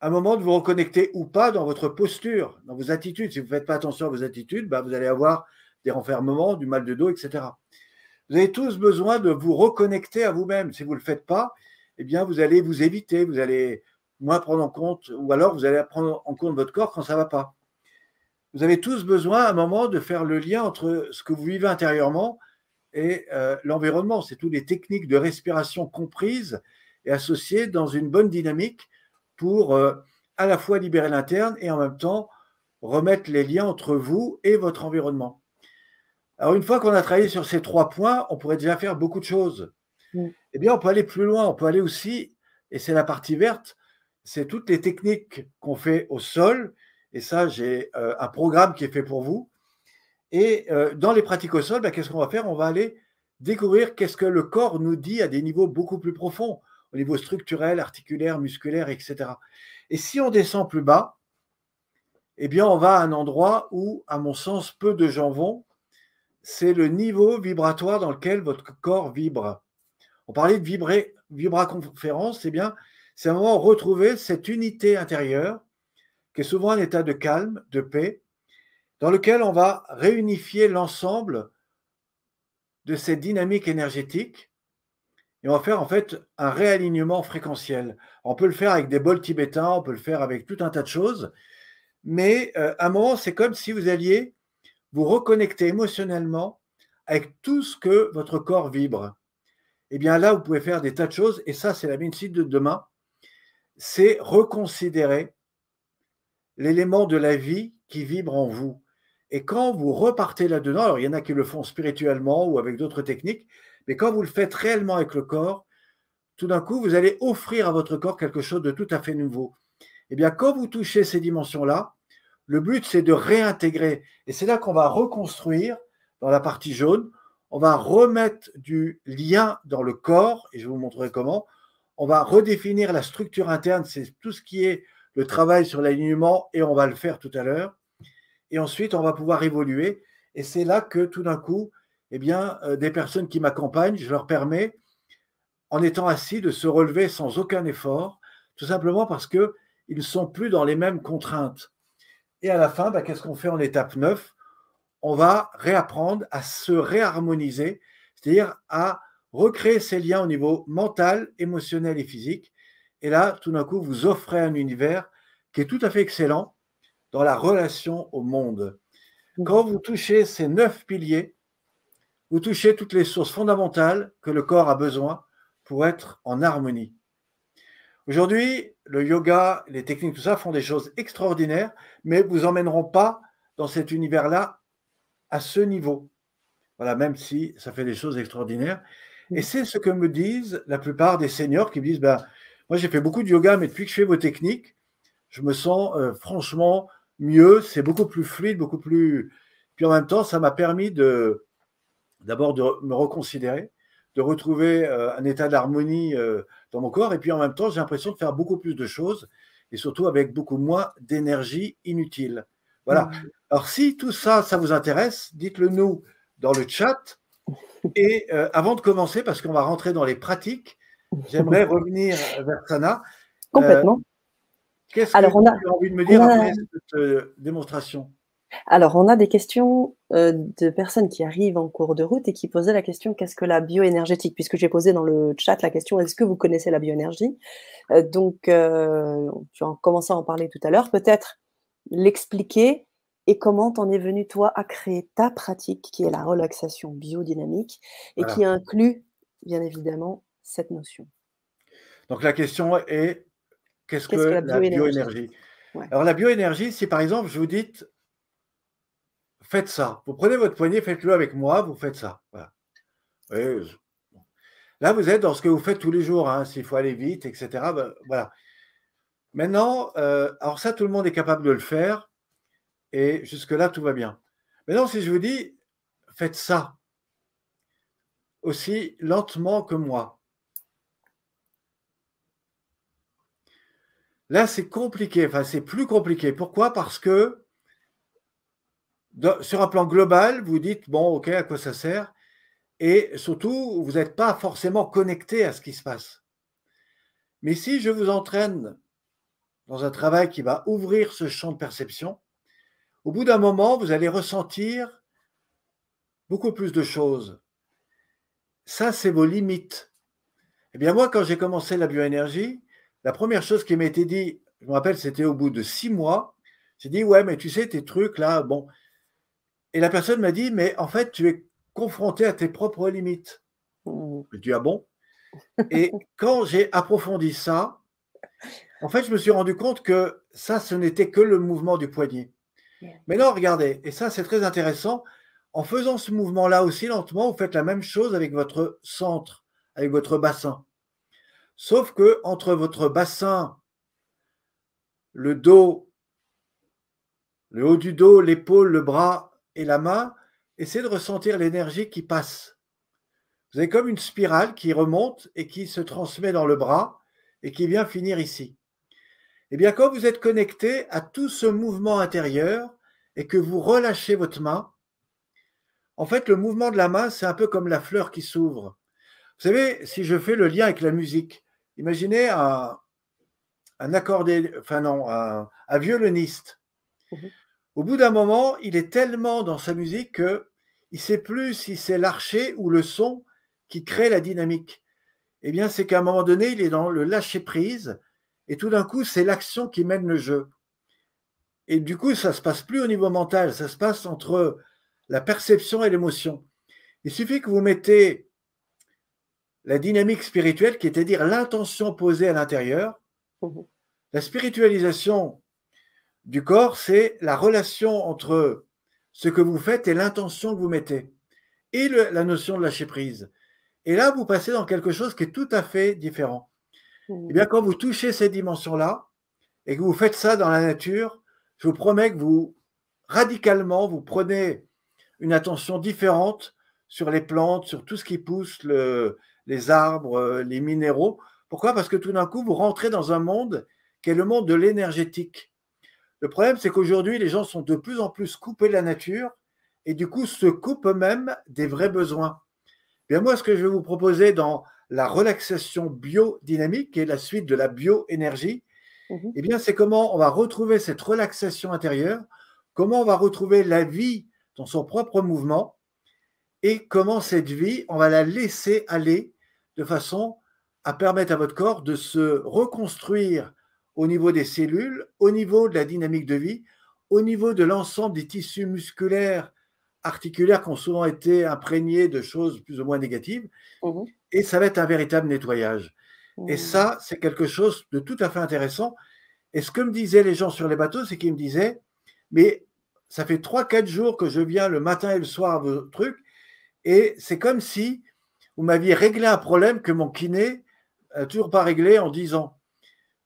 un moment, de vous reconnecter ou pas dans votre posture, dans vos attitudes. Si vous ne faites pas attention à vos attitudes, bah, vous allez avoir des renfermements, du mal de dos, etc. Vous avez tous besoin de vous reconnecter à vous-même. Si vous ne le faites pas, eh bien, vous allez vous éviter, vous allez moins prendre en compte, ou alors vous allez prendre en compte votre corps quand ça ne va pas. Vous avez tous besoin à un moment de faire le lien entre ce que vous vivez intérieurement et euh, l'environnement. C'est toutes les techniques de respiration comprises et associées dans une bonne dynamique pour euh, à la fois libérer l'interne et en même temps remettre les liens entre vous et votre environnement. Alors une fois qu'on a travaillé sur ces trois points, on pourrait déjà faire beaucoup de choses. Mm. Eh bien, on peut aller plus loin, on peut aller aussi, et c'est la partie verte, c'est toutes les techniques qu'on fait au sol. Et ça, j'ai euh, un programme qui est fait pour vous. Et euh, dans les pratiques au sol, bah, qu'est-ce qu'on va faire? On va aller découvrir qu'est-ce que le corps nous dit à des niveaux beaucoup plus profonds, au niveau structurel, articulaire, musculaire, etc. Et si on descend plus bas, eh bien, on va à un endroit où, à mon sens, peu de gens vont. C'est le niveau vibratoire dans lequel votre corps vibre. On parlait de vibrer, vibra-conférence, c'est bien, c'est un moment retrouver cette unité intérieure, qui est souvent un état de calme, de paix, dans lequel on va réunifier l'ensemble de cette dynamique énergétique et on va faire en fait un réalignement fréquentiel. On peut le faire avec des bols tibétains, on peut le faire avec tout un tas de choses, mais euh, à un moment, c'est comme si vous alliez vous reconnecter émotionnellement avec tout ce que votre corps vibre. Et eh bien là, vous pouvez faire des tas de choses, et ça, c'est la médecine de demain c'est reconsidérer l'élément de la vie qui vibre en vous. Et quand vous repartez là-dedans, alors il y en a qui le font spirituellement ou avec d'autres techniques, mais quand vous le faites réellement avec le corps, tout d'un coup, vous allez offrir à votre corps quelque chose de tout à fait nouveau. Eh bien, quand vous touchez ces dimensions-là, le but, c'est de réintégrer. Et c'est là qu'on va reconstruire dans la partie jaune. On va remettre du lien dans le corps, et je vous montrerai comment, on va redéfinir la structure interne, c'est tout ce qui est le travail sur l'alignement, et on va le faire tout à l'heure. Et ensuite, on va pouvoir évoluer. Et c'est là que tout d'un coup, eh bien, euh, des personnes qui m'accompagnent, je leur permets, en étant assis, de se relever sans aucun effort, tout simplement parce qu'ils ne sont plus dans les mêmes contraintes. Et à la fin, bah, qu'est-ce qu'on fait en étape 9 On va réapprendre à se réharmoniser, c'est-à-dire à recréer ces liens au niveau mental, émotionnel et physique. Et là, tout d'un coup, vous offrez un univers qui est tout à fait excellent dans la relation au monde. Quand vous touchez ces neuf piliers, vous touchez toutes les sources fondamentales que le corps a besoin pour être en harmonie. Aujourd'hui, le yoga, les techniques, tout ça font des choses extraordinaires, mais vous emmèneront pas dans cet univers-là à ce niveau. Voilà, même si ça fait des choses extraordinaires. Et c'est ce que me disent la plupart des seniors qui me disent ben, Moi, j'ai fait beaucoup de yoga, mais depuis que je fais vos techniques, je me sens euh, franchement mieux. C'est beaucoup plus fluide, beaucoup plus. Puis en même temps, ça m'a permis de d'abord de me reconsidérer, de retrouver euh, un état d'harmonie euh, dans mon corps. Et puis en même temps, j'ai l'impression de faire beaucoup plus de choses et surtout avec beaucoup moins d'énergie inutile. Voilà. Mmh. Alors, si tout ça, ça vous intéresse, dites-le nous dans le chat. Et euh, avant de commencer, parce qu'on va rentrer dans les pratiques, j'aimerais [LAUGHS] revenir vers Sana. Complètement. Euh, qu'est-ce que tu as envie de me dire après cette euh, démonstration? Alors, on a des questions de personnes qui arrivent en cours de route et qui posaient la question qu'est-ce que la bioénergétique? Puisque j'ai posé dans le chat la question est-ce que vous connaissez la bioénergie? Donc, tu as commencé à en parler tout à l'heure. Peut-être l'expliquer et comment t'en es venu, toi, à créer ta pratique qui est la relaxation biodynamique et qui inclut, bien évidemment, cette notion. Donc la question est, qu'est-ce que, la bioénergie, Alors la bioénergie, si par exemple, je vous dis, faites ça. Vous prenez votre poignet, faites-le avec moi, vous faites ça. Là, vous êtes dans ce que vous faites tous les jours, hein, s'il faut aller vite, etc. Ben, voilà. Maintenant, euh, alors ça, tout le monde est capable de le faire Et jusque-là, tout va bien. Maintenant, si je vous dis, faites ça aussi lentement que moi. Là, c'est compliqué, enfin, c'est plus compliqué. Pourquoi? Parce que sur un plan global, vous dites, bon, ok, à quoi ça sert? Et surtout, vous n'êtes pas forcément connecté à ce qui se passe. Mais si je vous entraîne dans un travail qui va ouvrir ce champ de perception, au bout d'un moment, vous allez ressentir beaucoup plus de choses. Ça, c'est vos limites. Eh bien, moi, quand j'ai commencé la bioénergie, la première chose qui m'a été dit, je me rappelle, c'était au bout de six mois, j'ai dit, ouais, mais tu sais, tes trucs là, bon. Et la personne m'a dit, mais en fait, tu es confronté à tes propres limites. Je dis, ah bon? Et quand j'ai approfondi ça, en fait, je me suis rendu compte que ça, ce n'était que le mouvement du poignet. Mais non, regardez, et ça, c'est très intéressant. En faisant ce mouvement-là aussi lentement, vous faites la même chose avec votre centre, avec votre bassin. Sauf que entre votre bassin, le dos, le haut du dos, l'épaule, le bras et la main, essayez de ressentir l'énergie qui passe. Vous avez comme une spirale qui remonte et qui se transmet dans le bras et qui vient finir ici. Eh bien, quand vous êtes connecté à tout ce mouvement intérieur et que vous relâchez votre main, en fait, le mouvement de la main, c'est un peu comme la fleur qui s'ouvre. Vous savez, si je fais le lien avec la musique, Imaginez un, un accordé, enfin non, un, violoniste. Mhm. Au bout d'un moment, il est tellement dans sa musique que il sait plus si c'est l'archer ou le son qui crée la dynamique. Eh bien, c'est qu'à un moment donné, il est dans le lâcher prise et tout d'un coup, c'est l'action qui mène le jeu. Et du coup, ça se passe plus au niveau mental, ça se passe entre la perception et l'émotion. Il suffit que vous mettez la dynamique spirituelle, qui est à dire l'intention posée à l'intérieur. Mhm. La spiritualisation du corps, c'est la relation entre ce que vous faites et l'intention que vous mettez, et la notion de lâcher prise. Et là, vous passez dans quelque chose qui est tout à fait différent. Et mhm. Eh bien, quand vous touchez cette dimension-là, et que vous faites ça dans la nature, je vous promets que vous, radicalement, vous prenez une attention différente sur les plantes, sur tout ce qui pousse, le, les arbres, les minéraux. Pourquoi? Parce que tout d'un coup, vous rentrez dans un monde qui est le monde de l'énergétique. Le problème, c'est qu'aujourd'hui, les gens sont de plus en plus coupés de la nature et du coup se coupent eux-mêmes des vrais besoins. Bien, moi, ce que je vais vous proposer dans la relaxation biodynamique, qui est la suite de la bioénergie, mmh eh bien, c'est comment on va retrouver cette relaxation intérieure, comment on va retrouver la vie dans son propre mouvement et comment cette vie, on va la laisser aller de façon à permettre à votre corps de se reconstruire au niveau des cellules, au niveau de la dynamique de vie, au niveau de l'ensemble des tissus musculaires, articulaires qui ont souvent été imprégnés de choses plus ou moins négatives. Mmh et ça va être un véritable nettoyage. Et mmh. ça, c'est quelque chose de tout à fait intéressant. Et ce que me disaient les gens sur les bateaux, c'est qu'ils me disaient, mais ça fait 3-4 jours que je viens le matin et le soir à vos trucs, et c'est comme si vous m'aviez réglé un problème que mon kiné n'a toujours pas réglé en 10 ans.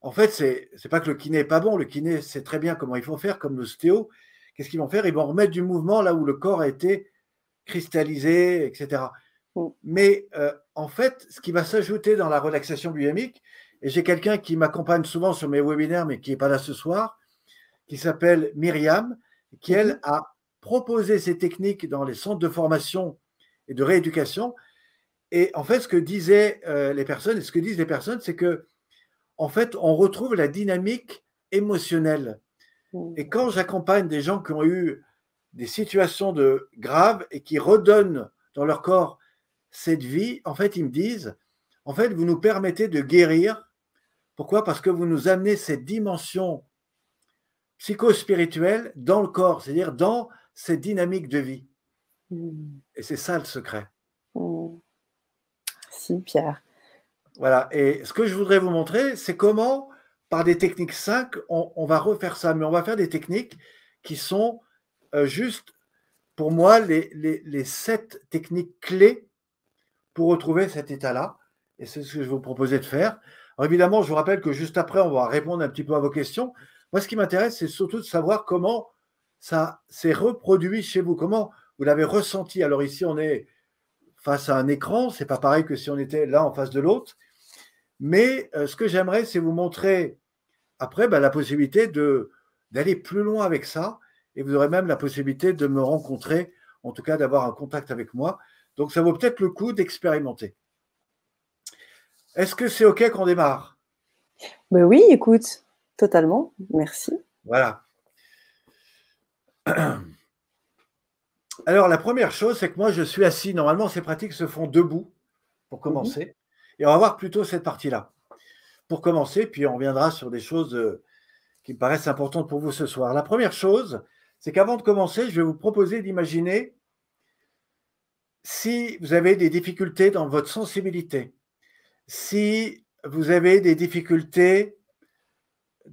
En fait, c'est n'est pas que le kiné n'est pas bon. Le kiné sait très bien comment il faut faire, comme l'ostéo. Qu'est-ce qu'ils vont faire? Ils vont remettre du mouvement là où le corps a été cristallisé, etc. Mm. Mais euh, en fait, ce qui va s'ajouter dans la relaxation biomique, et j'ai quelqu'un qui m'accompagne souvent sur mes webinaires, mais qui n'est pas là ce soir, qui s'appelle Myriam, qui, elle, mm-hmm. a proposé ces techniques dans les centres de formation et de rééducation. Et en fait, ce que disaient euh, les personnes, et ce que disent les personnes, c'est que, en fait, on retrouve la dynamique émotionnelle. Mmh. Et quand j'accompagne des gens qui ont eu des situations de graves et qui redonnent dans leur corps cette vie, en fait, ils me disent, en fait, vous nous permettez de guérir. Pourquoi? Parce que vous nous amenez cette dimension psycho-spirituelle dans le corps, c'est-à-dire dans cette dynamique de vie. Mmh. Et c'est ça le secret. Mmh. Si, Pierre. Voilà. Et ce que je voudrais vous montrer, c'est comment, par des techniques 5, on, va refaire ça. Mais on va faire des techniques qui sont euh, juste, pour moi, les, les, sept techniques clés pour retrouver cet état-là. Et c'est ce que je vous proposer de faire. évidemment, je vous rappelle que juste après, on va répondre un petit peu à vos questions. Moi, ce qui m'intéresse, c'est surtout de savoir comment ça s'est reproduit chez vous Comment vous l'avez ressenti? Alors ici, on est face à un écran, c'est pas pareil que si on était là en face de l'autre. Mais euh, ce que j'aimerais, c'est vous montrer après bah, la possibilité de, d'aller plus loin avec ça. Et vous aurez même la possibilité de me rencontrer, en tout cas d'avoir un contact avec moi. Donc ça vaut peut-être le coup d'expérimenter. Est-ce que c'est OK qu'on démarre? Ben Oui, écoute, totalement. Merci. Voilà. Alors, la première chose, c'est que moi, je suis assis. Normalement, ces pratiques se font debout pour commencer. Et on va voir plutôt cette partie-là. Pour commencer, puis on reviendra sur des choses euh, qui me paraissent importantes pour vous ce soir. La première chose, c'est qu'avant de commencer, je vais vous proposer d'imaginer si vous avez des difficultés dans votre sensibilité, si vous avez des difficultés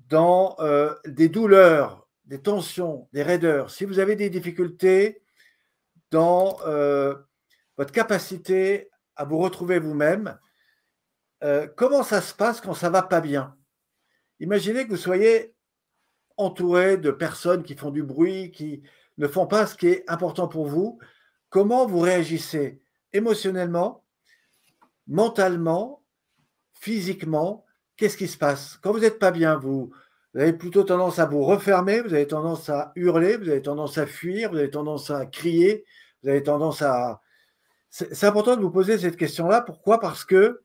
dans euh, des douleurs, des tensions, des raideurs, si vous avez des difficultés dans euh, votre capacité à vous retrouver vous-même, euh, comment ça se passe quand ça va pas bien? Imaginez que vous soyez entouré de personnes qui font du bruit, qui ne font pas ce qui est important pour vous. Comment vous réagissez? Émotionnellement, mentalement, physiquement Qu'est-ce qui se passe? Quand vous n'êtes pas bien, vous, vous avez plutôt tendance à vous refermer, vous avez tendance à hurler, vous avez tendance à fuir, vous avez tendance à crier, vous avez tendance à... C'est important de vous poser cette question-là. Pourquoi? Parce que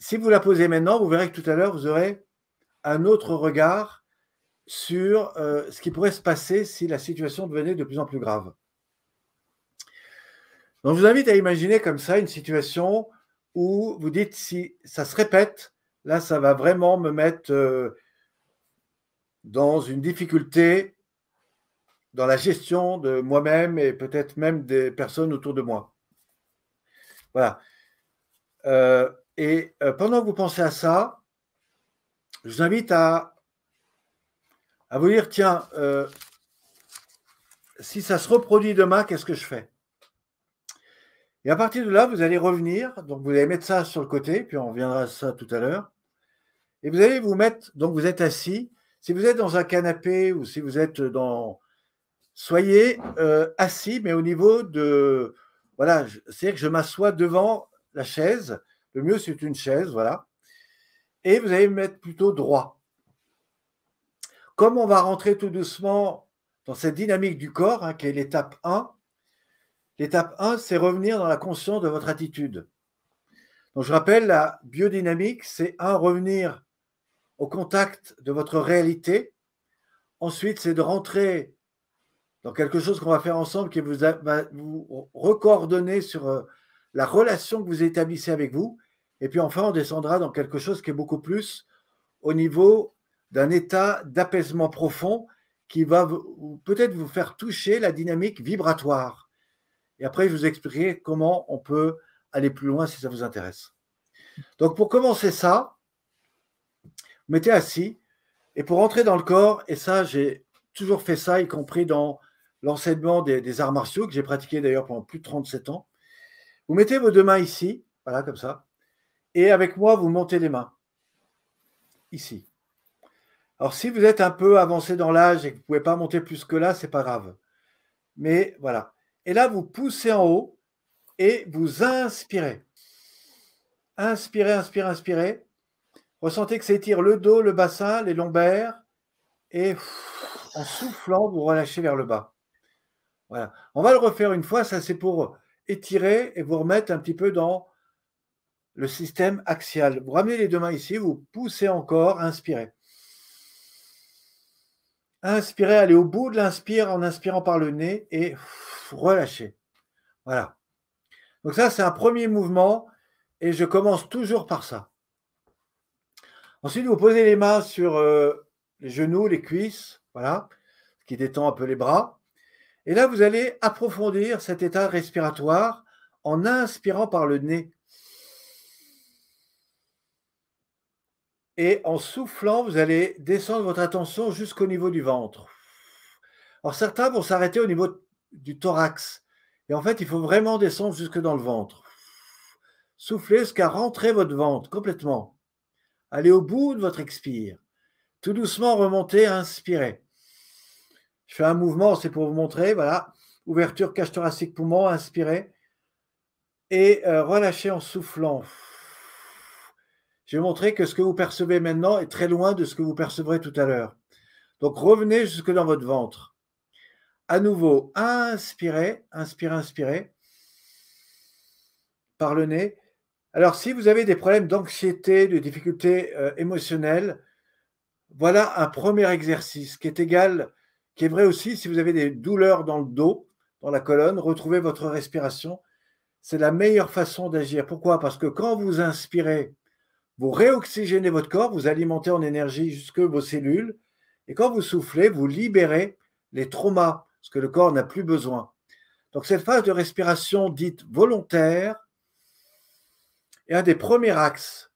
si vous la posez maintenant, vous verrez que tout à l'heure, vous aurez un autre regard sur euh, ce qui pourrait se passer si la situation devenait de plus en plus grave. Donc, je vous invite à imaginer comme ça une situation où vous dites si ça se répète, là, ça va vraiment me mettre euh, dans une difficulté dans la gestion de moi-même et peut-être même des personnes autour de moi. Voilà. Euh, et euh, pendant que vous pensez à ça, je vous invite à, à vous dire, tiens, euh, si ça se reproduit demain, qu'est-ce que je fais? Et à partir de là, vous allez revenir, donc vous allez mettre ça sur le côté, puis on reviendra à ça tout à l'heure. Et vous allez vous mettre, donc vous êtes assis, si vous êtes dans un canapé ou si vous êtes dans... Soyez euh, assis, mais au niveau de... Voilà, c'est-à-dire que je m'assois devant la chaise. Le mieux, c'est une chaise, voilà. Et vous allez me mettre plutôt droit. Comme on va rentrer tout doucement dans cette dynamique du corps, hein, qui est l'étape 1, l'étape 1, c'est revenir dans la conscience de votre attitude. Donc, je rappelle, la biodynamique, c'est un, revenir au contact de votre réalité. Ensuite, c'est de rentrer dans quelque chose qu'on va faire ensemble qui vous va vous recoordonner sur euh, la relation que vous établissez avec vous. Et puis enfin, on descendra dans quelque chose qui est beaucoup plus au niveau d'un état d'apaisement profond qui va peut-être vous faire toucher la dynamique vibratoire. Et après, je vous expliquerai comment on peut aller plus loin si ça vous intéresse. Donc, pour commencer ça, mettez assis. Et pour entrer dans le corps, et ça, j'ai toujours fait ça, y compris dans l'enseignement des, arts martiaux, que j'ai pratiqué d'ailleurs pendant plus de 37 ans. Vous mettez vos deux mains ici, voilà, comme ça. Et avec moi, vous montez les mains. Ici. Alors, si vous êtes un peu avancé dans l'âge et que vous ne pouvez pas monter plus que là, ce n'est pas grave. Mais voilà. Et là, vous poussez en haut et vous inspirez. Inspirez, inspirez, inspirez. Ressentez que ça étire le dos, le bassin, les lombaires. Et en soufflant, vous relâchez vers le bas. Voilà. On va le refaire une fois. Ça, c'est pour étirer et vous remettre un petit peu dans le système axial. Vous ramenez les deux mains ici, vous poussez encore, inspirez. Inspirez, allez au bout de l'inspire en inspirant par le nez et relâchez. Voilà. Donc ça, c'est un premier mouvement et je commence toujours par ça. Ensuite, vous posez les mains sur euh, les genoux, les cuisses, voilà, ce qui détend un peu les bras. Et là, vous allez approfondir cet état respiratoire en inspirant par le nez. Et en soufflant, vous allez descendre votre attention jusqu'au niveau du ventre. Alors certains vont s'arrêter au niveau du thorax. Et en fait, il faut vraiment descendre jusque dans le ventre. Soufflez jusqu'à rentrer votre ventre complètement. Allez au bout de votre expire. Tout doucement remontez, inspirez. Je fais un mouvement, c'est pour vous montrer, voilà. Ouverture, cage thoracique, poumon, inspirez. Et euh, relâchez en soufflant. Je vais montrer que ce que vous percevez maintenant est très loin de ce que vous percevrez tout à l'heure. Donc revenez jusque dans votre ventre. À nouveau, inspirez, inspirez, inspirez par le nez. Alors si vous avez des problèmes d'anxiété, de difficultés euh, émotionnelles, voilà un premier exercice qui est égal, qui est vrai aussi si vous avez des douleurs dans le dos, dans la colonne, retrouvez votre respiration. C'est la meilleure façon d'agir. Pourquoi? Parce que quand vous inspirez, vous réoxygénez votre corps, vous alimentez en énergie jusque vos cellules, et quand vous soufflez, vous libérez les traumas, ce que le corps n'a plus besoin. Donc cette phase de respiration dite volontaire est un des premiers axes.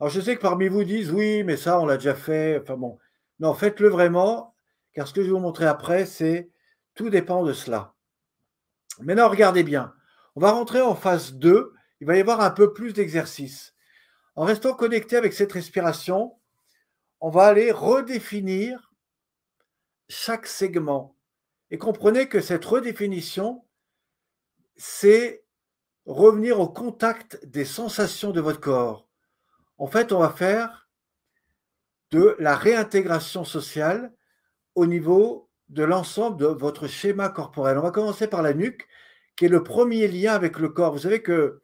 Alors je sais que parmi vous disent oui, mais ça on l'a déjà fait. Enfin bon, non, faites-le vraiment, car ce que je vais vous montrer après, c'est tout dépend de cela. Maintenant, regardez bien. On va rentrer en phase 2. Il va y avoir un peu plus d'exercice. En restant connecté avec cette respiration, on va aller redéfinir chaque segment. Et comprenez que cette redéfinition, c'est revenir au contact des sensations de votre corps. En fait, on va faire de la réintégration sociale au niveau de l'ensemble de votre schéma corporel. On va commencer par la nuque, qui est le premier lien avec le corps. Vous savez que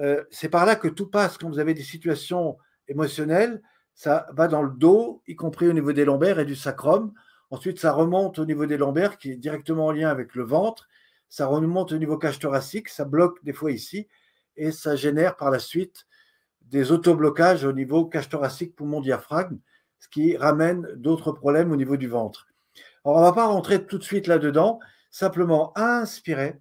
euh, c'est par là que tout passe quand vous avez des situations émotionnelles. Ça va dans le dos, y compris au niveau des lombaires et du sacrum. Ensuite, ça remonte au niveau des lombaires, qui est directement en lien avec le ventre. Ça remonte au niveau cage thoracique, ça bloque des fois ici, et ça génère par la suite des autoblocages au niveau cage thoracique, poumon, diaphragme, ce qui ramène d'autres problèmes au niveau du ventre. Alors, on ne va pas rentrer tout de suite là-dedans, simplement inspirer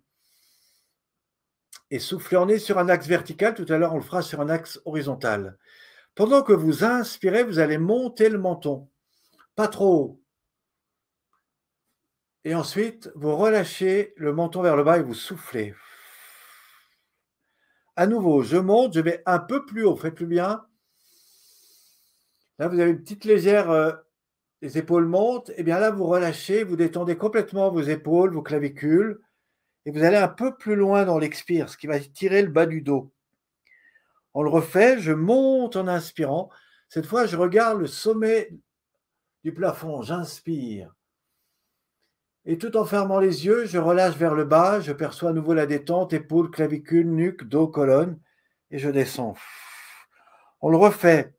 et souffler en nez sur un axe vertical. Tout à l'heure, on le fera sur un axe horizontal. Pendant que vous inspirez, vous allez monter le menton, pas trop haut, et ensuite, vous relâchez le menton vers le bas et vous soufflez. À nouveau, je monte, je vais un peu plus haut. Faites plus bien. Là, vous avez une petite légère. Euh, les épaules montent. Et bien là, vous relâchez, vous détendez complètement vos épaules, vos clavicules. Et vous allez un peu plus loin dans l'expire, ce qui va tirer le bas du dos. On le refait, je monte en inspirant. Cette fois, je regarde le sommet du plafond. J'inspire. Et tout en fermant les yeux, je relâche vers le bas, je perçois à nouveau la détente, épaules, clavicules, nuque, dos, colonne, et je descends. On le refait.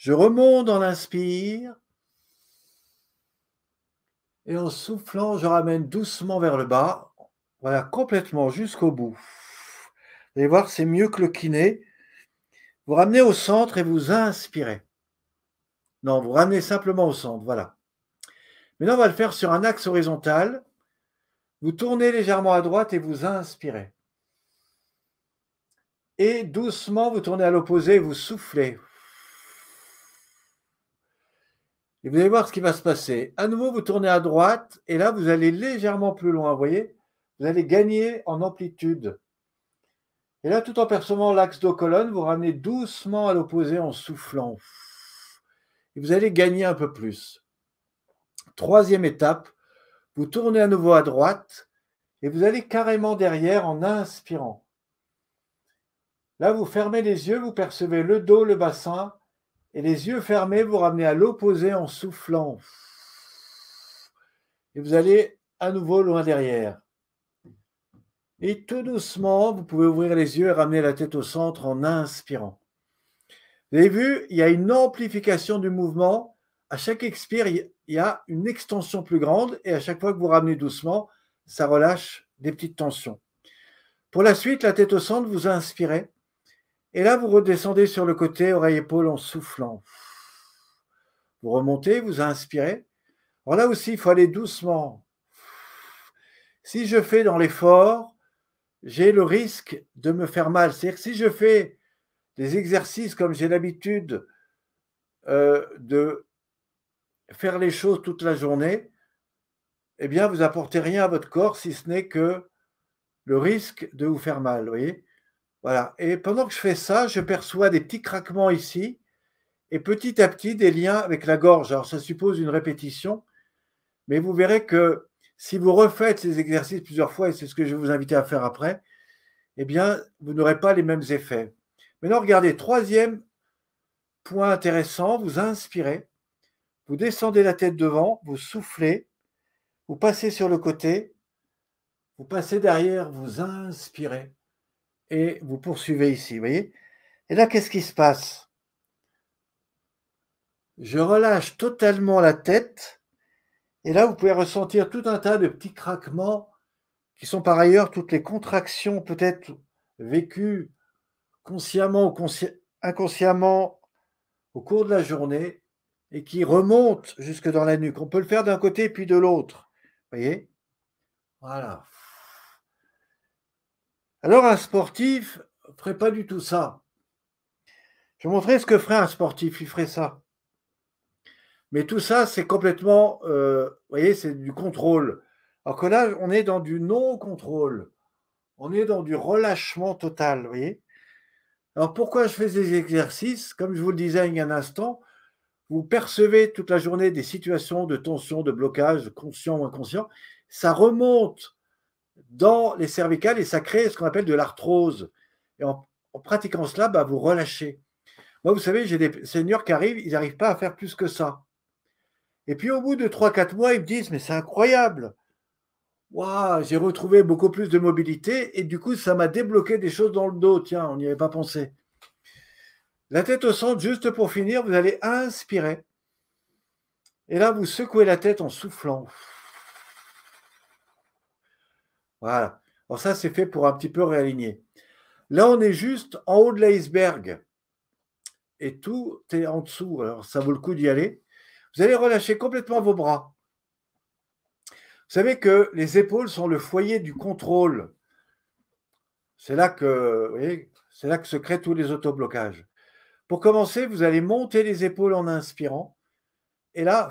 Je remonte en inspire. Et en soufflant, je ramène doucement vers le bas. Voilà, complètement jusqu'au bout. Vous allez voir, c'est mieux que le kiné. Vous ramenez au centre et vous inspirez. Non, vous ramenez simplement au centre. Voilà. Maintenant, on va le faire sur un axe horizontal. Vous tournez légèrement à droite et vous inspirez. Et doucement, vous tournez à l'opposé et vous soufflez. Et vous allez voir ce qui va se passer. À nouveau, vous tournez à droite et là, vous allez légèrement plus loin. Vous voyez? Vous allez gagner en amplitude. Et là, tout en percevant l'axe dos-colonne, vous ramenez doucement à l'opposé en soufflant. Et vous allez gagner un peu plus. Troisième étape, vous tournez à nouveau à droite et vous allez carrément derrière en inspirant. Là, vous fermez les yeux, vous percevez le dos, le bassin, et les yeux fermés, vous ramenez à l'opposé en soufflant. Et vous allez à nouveau loin derrière. Et tout doucement, vous pouvez ouvrir les yeux et ramener la tête au centre en inspirant. Vous avez vu, il y a une amplification du mouvement. À chaque expire, il y a une extension plus grande et à chaque fois que vous ramenez doucement, ça relâche des petites tensions. Pour la suite, la tête au centre, vous inspirez. Et là, vous redescendez sur le côté, oreille-épaule en soufflant. Vous remontez, vous inspirez. Alors là aussi, il faut aller doucement. Si je fais dans l'effort, j'ai le risque de me faire mal. C'est-à-dire que si je fais des exercices comme j'ai l'habitude euh, de faire les choses toute la journée, eh bien, vous apportez rien à votre corps si ce n'est que le risque de vous faire mal. voyez? Voilà. Et pendant que je fais ça, je perçois des petits craquements ici et petit à petit des liens avec la gorge. Alors, ça suppose une répétition. Mais vous verrez que si vous refaites ces exercices plusieurs fois, et c'est ce que je vais vous inviter à faire après, eh bien, vous n'aurez pas les mêmes effets. Maintenant, regardez, troisième point intéressant, vous inspirez, vous descendez la tête devant, vous soufflez, vous passez sur le côté, vous passez derrière, vous inspirez et vous poursuivez ici, voyez? Et là, qu'est-ce qui se passe? Je relâche totalement la tête et là, vous pouvez ressentir tout un tas de petits craquements qui sont par ailleurs toutes les contractions peut-être vécues consciemment ou inconsciemment au cours de la journée et qui remontent jusque dans la nuque. On peut le faire d'un côté puis de l'autre. Voyez? Voilà. Alors un sportif ne ferait pas du tout ça. Je vais montrer ce que ferait un sportif. Il ferait ça. Mais tout ça, c'est complètement, euh, vous voyez, c'est du contrôle. Alors que là, on est dans du non-contrôle. On est dans du relâchement total, vous voyez. Alors pourquoi je fais des exercices? Comme je vous le disais il y a un instant, vous percevez toute la journée des situations de tension, de blocage, conscient ou inconscient. Ça remonte dans les cervicales et ça crée ce qu'on appelle de l'arthrose. Et en, pratiquant cela, bah, vous relâchez. Moi, vous savez, j'ai des seniors qui arrivent, ils n'arrivent pas à faire plus que ça. Et puis au bout de 3-4 mois, ils me disent, mais c'est incroyable. Waouh, j'ai retrouvé beaucoup plus de mobilité et du coup, ça m'a débloqué des choses dans le dos. Tiens, on n'y avait pas pensé. La tête au centre, juste pour finir, vous allez inspirer. Et là, vous secouez la tête en soufflant. Voilà. Alors ça, c'est fait pour un petit peu réaligner. Là, on est juste en haut de l'iceberg. Et tout est en dessous. Alors, ça vaut le coup d'y aller. Vous allez relâcher complètement vos bras. Vous savez que les épaules sont le foyer du contrôle. C'est là que, se créent tous les autoblocages. Pour commencer, vous allez monter les épaules en inspirant. Et là,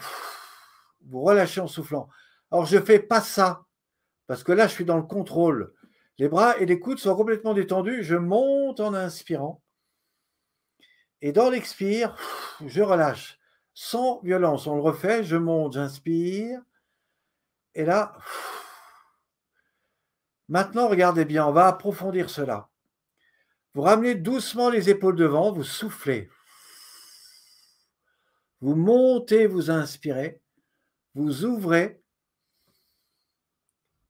vous relâchez en soufflant. Alors, je ne fais pas ça parce que là, je suis dans le contrôle. Les bras et les coudes sont complètement détendus. Je monte en inspirant. Et dans l'expire, je relâche. Sans violence. On le refait. Je monte, j'inspire. Et là, maintenant, regardez bien, on va approfondir cela. Vous ramenez doucement les épaules devant, vous soufflez. Vous montez, vous inspirez, vous ouvrez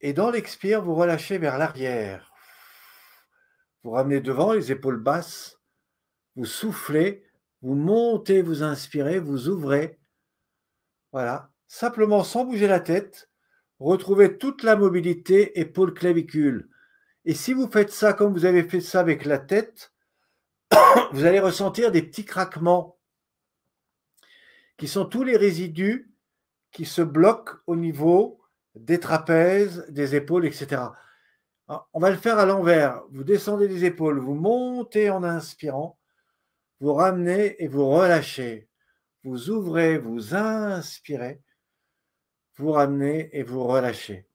et dans l'expire, vous relâchez vers l'arrière. Vous ramenez devant les épaules basses, vous soufflez, vous montez, vous inspirez, vous ouvrez. Voilà, simplement sans bouger la tête, retrouvez toute la mobilité épaule-clavicule. Et si vous faites ça comme vous avez fait ça avec la tête, [COUGHS] vous allez ressentir des petits craquements qui sont tous les résidus qui se bloquent au niveau des trapèzes, des épaules, etc. on va le faire à l'envers. Vous descendez les épaules, vous montez en inspirant, vous ramenez et vous relâchez. Vous ouvrez, vous inspirez, vous ramenez et vous relâchez.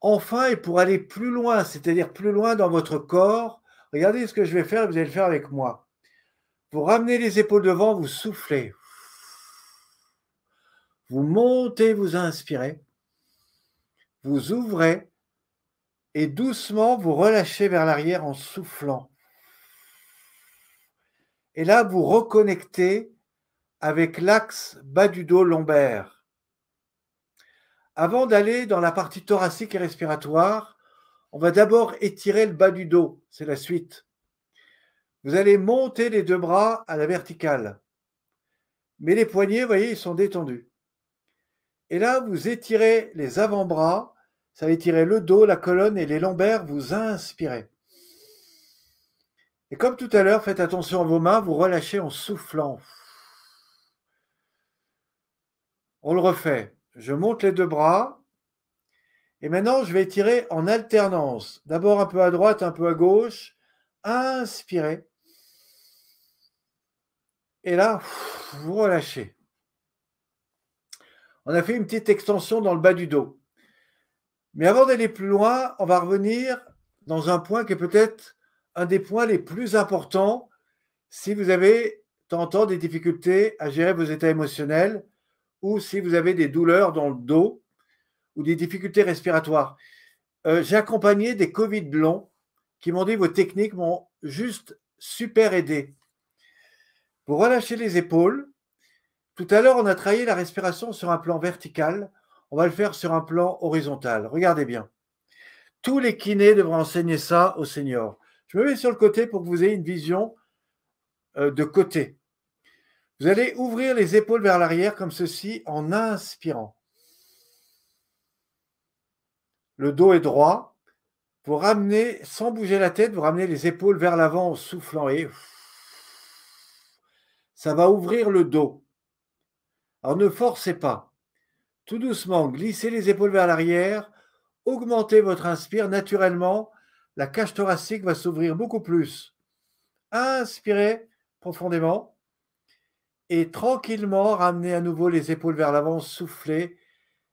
Enfin, et pour aller plus loin, c'est-à-dire plus loin dans votre corps, regardez ce que je vais faire, vous allez le faire avec moi. Vous ramenez les épaules devant, vous soufflez. Vous montez, vous inspirez vous ouvrez et doucement vous relâchez vers l'arrière en soufflant. Et là, vous reconnectez avec l'axe bas du dos lombaire. Avant d'aller dans la partie thoracique et respiratoire, on va d'abord étirer le bas du dos. C'est la suite. Vous allez monter les deux bras à la verticale. Mais les poignets, vous voyez, ils sont détendus. Et là, vous étirez les avant-bras, ça va étirer le dos, la colonne et les lombaires, vous inspirez. Et comme tout à l'heure, faites attention à vos mains, vous relâchez en soufflant. On le refait. Je monte les deux bras. Et maintenant, je vais étirer en alternance. D'abord un peu à droite, un peu à gauche. Inspirez. Et là, vous relâchez. On a fait une petite extension dans le bas du dos. Mais avant d'aller plus loin, on va revenir dans un point qui est peut-être un des points les plus importants si vous avez temps des difficultés à gérer vos états émotionnels ou si vous avez des douleurs dans le dos ou des difficultés respiratoires. Euh, j'ai accompagné des Covid longs qui m'ont dit vos techniques m'ont juste super aidé. Vous relâchez les épaules. Tout à l'heure, on a travaillé la respiration sur un plan vertical. On va le faire sur un plan horizontal. Regardez bien. Tous les kinés devraient enseigner ça aux seniors. Je me mets sur le côté pour que vous ayez une vision euh, de côté. Vous allez ouvrir les épaules vers l'arrière comme ceci en inspirant. Le dos est droit. Vous ramenez, sans bouger la tête, vous ramenez les épaules vers l'avant en soufflant et ça va ouvrir le dos. Alors ne forcez pas. Tout doucement, glissez les épaules vers l'arrière, augmentez votre inspire naturellement, la cage thoracique va s'ouvrir beaucoup plus. Inspirez profondément et tranquillement ramenez à nouveau les épaules vers l'avant, soufflez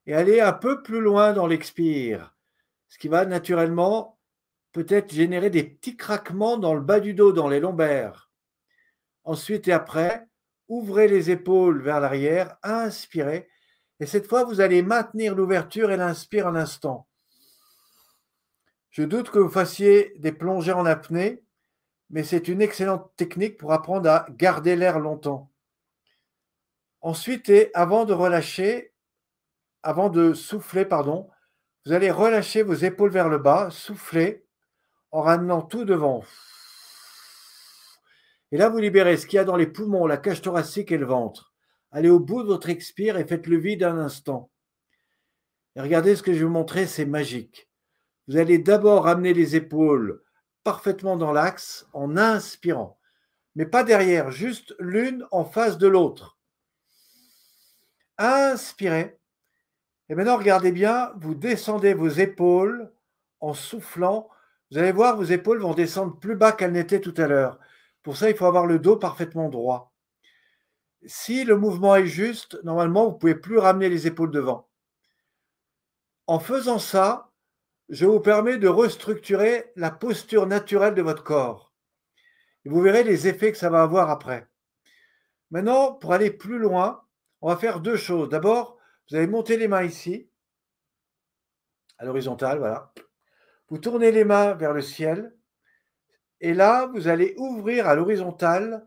et allez un peu plus loin dans l'expire ce qui va naturellement peut-être générer des petits craquements dans le bas du dos, dans les lombaires. Ensuite et après, ouvrez les épaules vers l'arrière, inspirez, et cette fois, vous allez maintenir l'ouverture et l'inspire un instant. Je doute que vous fassiez des plongées en apnée, mais c'est une excellente technique pour apprendre à garder l'air longtemps. Ensuite, et avant de relâcher, avant de souffler, pardon, vous allez relâcher vos épaules vers le bas, souffler en ramenant tout devant. Et là, vous libérez ce qu'il y a dans les poumons, la cage thoracique et le ventre. Allez au bout de votre expire et faites le vide un instant. Et regardez ce que je vais vous montrer, c'est magique. Vous allez d'abord ramener les épaules parfaitement dans l'axe en inspirant, mais pas derrière, juste l'une en face de l'autre. Inspirez. Et maintenant, regardez bien, vous descendez vos épaules en soufflant. Vous allez voir, vos épaules vont descendre plus bas qu'elles n'étaient tout à l'heure. Pour ça, il faut avoir le dos parfaitement droit. Si le mouvement est juste, normalement, vous ne pouvez plus ramener les épaules devant. En faisant ça, je vous permets de restructurer la posture naturelle de votre corps. Et vous verrez les effets que ça va avoir après. Maintenant, pour aller plus loin, on va faire deux choses. D'abord, vous allez monter les mains ici, à l'horizontale, voilà. Vous tournez les mains vers le ciel. Et là, vous allez ouvrir à l'horizontale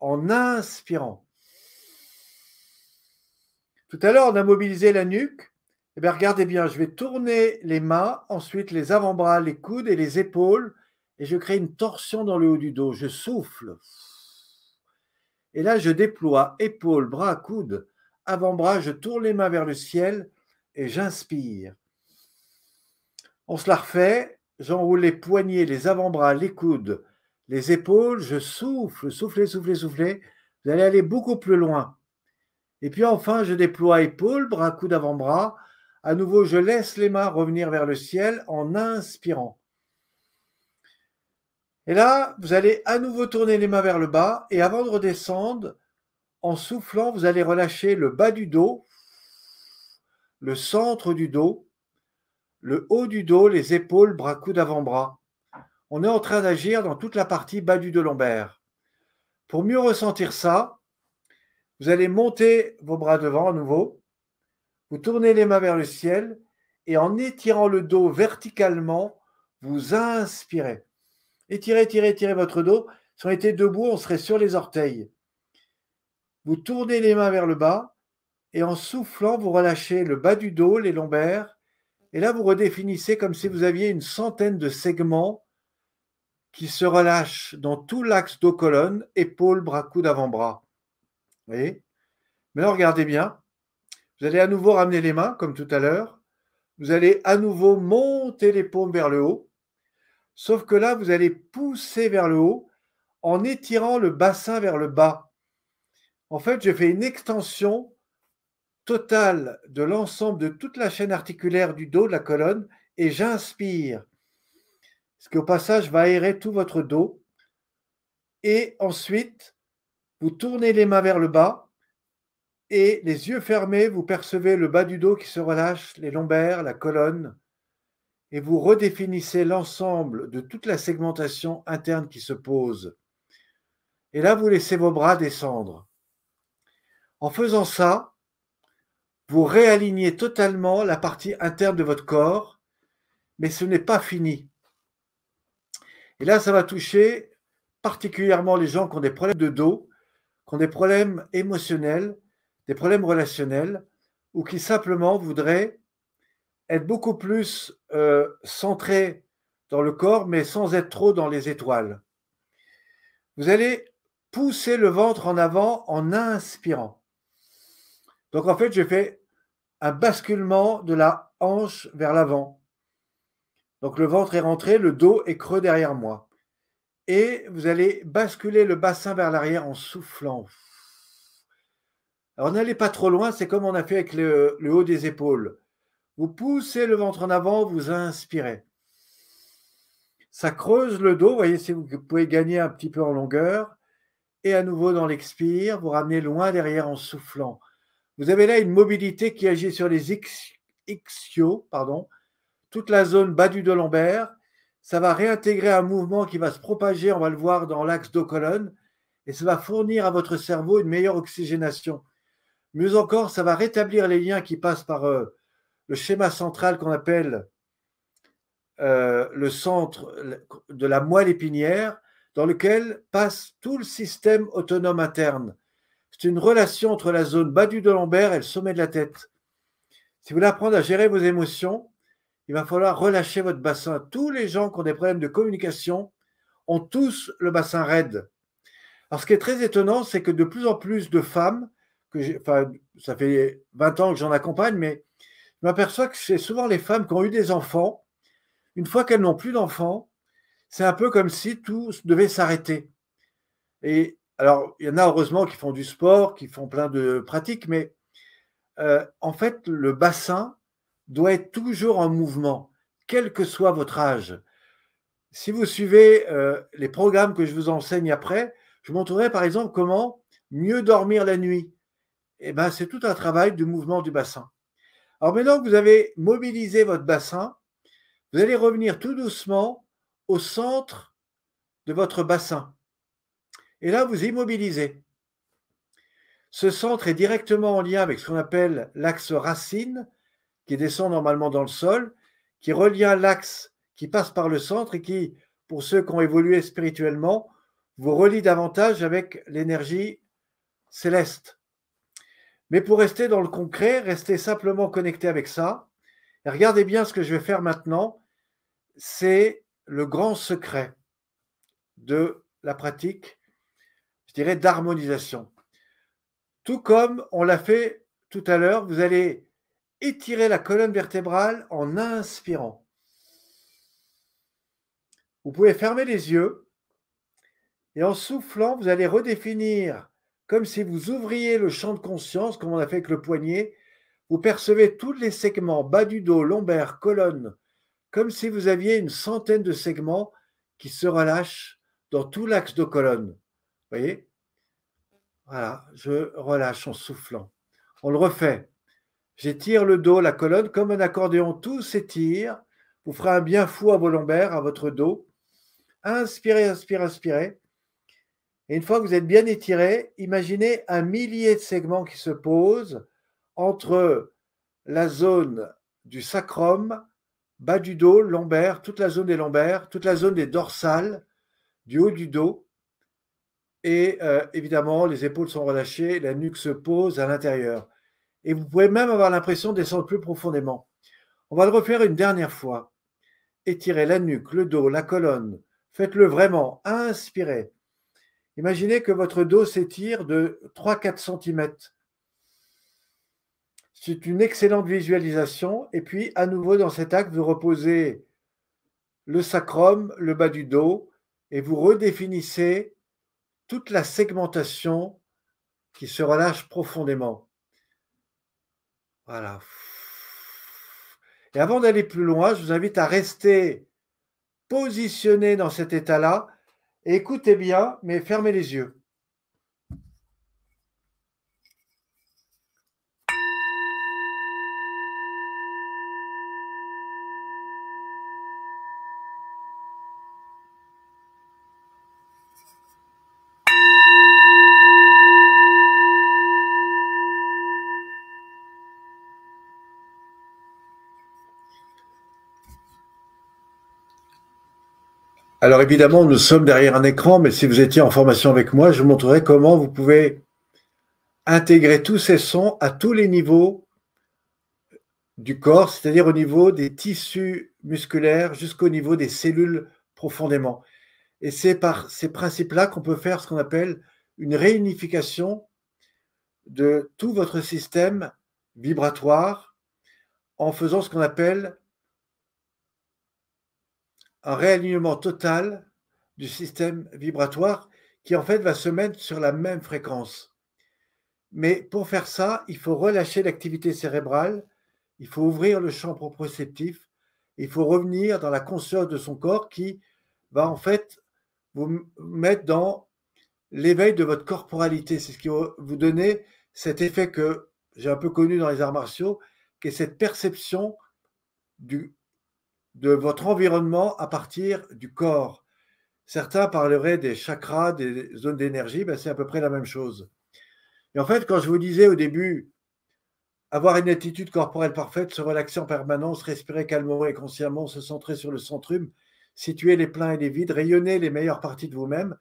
en inspirant. Tout à l'heure, on a mobilisé la nuque. Eh bien, regardez bien, je vais tourner les mains, ensuite les avant-bras, les coudes et les épaules, et je crée une torsion dans le haut du dos. Je souffle. Et là, je déploie épaules, bras, coudes avant-bras, je tourne les mains vers le ciel et j'inspire. On se la refait, j'enroule les poignets, les avant-bras, les coudes, les épaules, je souffle, soufflez, soufflez, soufflez. Vous allez aller beaucoup plus loin. Et puis enfin, je déploie épaules, bras, coudes, avant-bras. À nouveau, je laisse les mains revenir vers le ciel en inspirant. Et là, vous allez à nouveau tourner les mains vers le bas et avant de redescendre, en soufflant, vous allez relâcher le bas du dos, le centre du dos, le haut du dos, les épaules, bras, coudes, avant-bras. On est en train d'agir dans toute la partie bas du dos lombaire. Pour mieux ressentir ça, vous allez monter vos bras devant à nouveau. Vous tournez les mains vers le ciel et en étirant le dos verticalement, vous inspirez. Étirez, étirez, étirez votre dos. Si on était debout, on serait sur les orteils. Vous tournez les mains vers le bas et en soufflant, vous relâchez le bas du dos, les lombaires. Et là, vous redéfinissez comme si vous aviez une centaine de segments qui se relâchent dans tout l'axe dos-colonne, épaules, bras, coudes, avant-bras. Vous voyez? Maintenant, regardez bien. Vous allez à nouveau ramener les mains, comme tout à l'heure. Vous allez à nouveau monter les paumes vers le haut. Sauf que là, vous allez pousser vers le haut en étirant le bassin vers le bas. En fait, je fais une extension totale de l'ensemble de toute la chaîne articulaire du dos de la colonne et j'inspire. Ce qui au passage va aérer tout votre dos. Et ensuite, vous tournez les mains vers le bas et les yeux fermés, vous percevez le bas du dos qui se relâche, les lombaires, la colonne, et vous redéfinissez l'ensemble de toute la segmentation interne qui se pose. Et là, vous laissez vos bras descendre. En faisant ça, vous réalignez totalement la partie interne de votre corps, mais ce n'est pas fini. Et là, ça va toucher particulièrement les gens qui ont des problèmes de dos, qui ont des problèmes émotionnels, des problèmes relationnels, ou qui simplement voudraient être beaucoup plus euh, centrés dans le corps, mais sans être trop dans les étoiles. Vous allez pousser le ventre en avant en inspirant. Donc en fait, je fais un basculement de la hanche vers l'avant. Donc le ventre est rentré, le dos est creux derrière moi. Et vous allez basculer le bassin vers l'arrière en soufflant. Alors n'allez pas trop loin, c'est comme on a fait avec le, le, haut des épaules. Vous poussez le ventre en avant, vous inspirez. Ça creuse le dos, vous voyez si vous pouvez gagner un petit peu en longueur. Et à nouveau dans l'expire, vous ramenez loin derrière en soufflant. Vous avez là une mobilité qui agit sur les ischios, pardon, toute la zone bas du dos lombaire. Ça va réintégrer un mouvement qui va se propager, on va le voir dans l'axe dos-colonne, et ça va fournir à votre cerveau une meilleure oxygénation. Mieux encore, ça va rétablir les liens qui passent par euh, le schéma central qu'on appelle euh, le centre de la moelle épinière, dans lequel passe tout le système autonome interne. C'est une relation entre la zone bas du dos et le sommet de la tête. Si vous voulez apprendre à gérer vos émotions, il va falloir relâcher votre bassin. Tous les gens qui ont des problèmes de communication ont tous le bassin raide. Alors, ce qui est très étonnant, c'est que de plus en plus de femmes, que ça fait 20 ans que j'en accompagne, mais je m'aperçois que c'est souvent les femmes qui ont eu des enfants. Une fois qu'elles n'ont plus d'enfants, c'est un peu comme si tout devait s'arrêter. Et alors, il y en a heureusement qui font du sport, qui font plein de pratiques, mais euh, en fait, le bassin doit être toujours en mouvement, quel que soit votre âge. Si vous suivez euh, les programmes que je vous enseigne après, je montrerai par exemple comment mieux dormir la nuit. Eh ben, c'est tout un travail du mouvement du bassin. Alors maintenant que vous avez mobilisé votre bassin, vous allez revenir tout doucement au centre de votre bassin. Et là, vous immobilisez. Ce centre est directement en lien avec ce qu'on appelle l'axe racine, qui descend normalement dans le sol, qui relie l'axe qui passe par le centre et qui, pour ceux qui ont évolué spirituellement, vous relie davantage avec l'énergie céleste. Mais pour rester dans le concret, restez simplement connecté avec ça. Regardez bien ce que je vais faire maintenant. C'est le grand secret de la pratique, je dirais, d'harmonisation. Tout comme on l'a fait tout à l'heure, vous allez étirer la colonne vertébrale en inspirant. Vous pouvez fermer les yeux et en soufflant, vous allez redéfinir comme si vous ouvriez le champ de conscience, comme on a fait avec le poignet. Vous percevez tous les segments bas du dos, lombaire, colonne, comme si vous aviez une centaine de segments qui se relâchent dans tout l'axe de colonne. Vous voyez? Voilà, je relâche en soufflant. On le refait. J'étire le dos, la colonne, comme un accordéon, tout s'étire. Vous ferez un bien fou à vos lombaires, à votre dos. Inspirez, inspirez, inspirez. Et une fois que vous êtes bien étiré, imaginez un millier de segments qui se posent entre la zone du sacrum, bas du dos, lombaire, toute la zone des lombaires, toute la zone des dorsales, du haut du dos. Et euh, évidemment, les épaules sont relâchées, la nuque se pose à l'intérieur et vous pouvez même avoir l'impression de descendre plus profondément. On va le refaire une dernière fois. Étirez la nuque, le dos, la colonne. Faites-le vraiment. Inspirez. Imaginez que votre dos s'étire de 3-4 cm. C'est une excellente visualisation. Et puis, à nouveau, dans cet acte, vous reposez le sacrum, le bas du dos, et vous redéfinissez toute la segmentation qui se relâche profondément. Voilà. Et avant d'aller plus loin, je vous invite à rester positionné dans cet état-là. Écoutez bien, mais fermez les yeux. Alors évidemment, nous sommes derrière un écran, mais si vous étiez en formation avec moi, je vous montrerai comment vous pouvez intégrer tous ces sons à tous les niveaux du corps, c'est-à-dire au niveau des tissus musculaires jusqu'au niveau des cellules profondément. Et c'est par ces principes-là qu'on peut faire ce qu'on appelle une réunification de tout votre système vibratoire en faisant ce qu'on appelle un réalignement total du système vibratoire qui en fait va se mettre sur la même fréquence. Mais pour faire ça, il faut relâcher l'activité cérébrale, il faut ouvrir le champ proprioceptif, il faut revenir dans la conscience de son corps qui va en fait vous mettre dans l'éveil de votre corporalité. C'est ce qui va vous donner cet effet que j'ai un peu connu dans les arts martiaux, qui est cette perception du, de votre environnement à partir du corps. Certains parleraient des chakras, des zones d'énergie, ben c'est à peu près la même chose. Et en fait, quand je vous disais au début, avoir une attitude corporelle parfaite, se relaxer en permanence, respirer calmement et consciemment, se centrer sur le centrum, situer les pleins et les vides, rayonner les meilleures parties de vous-même,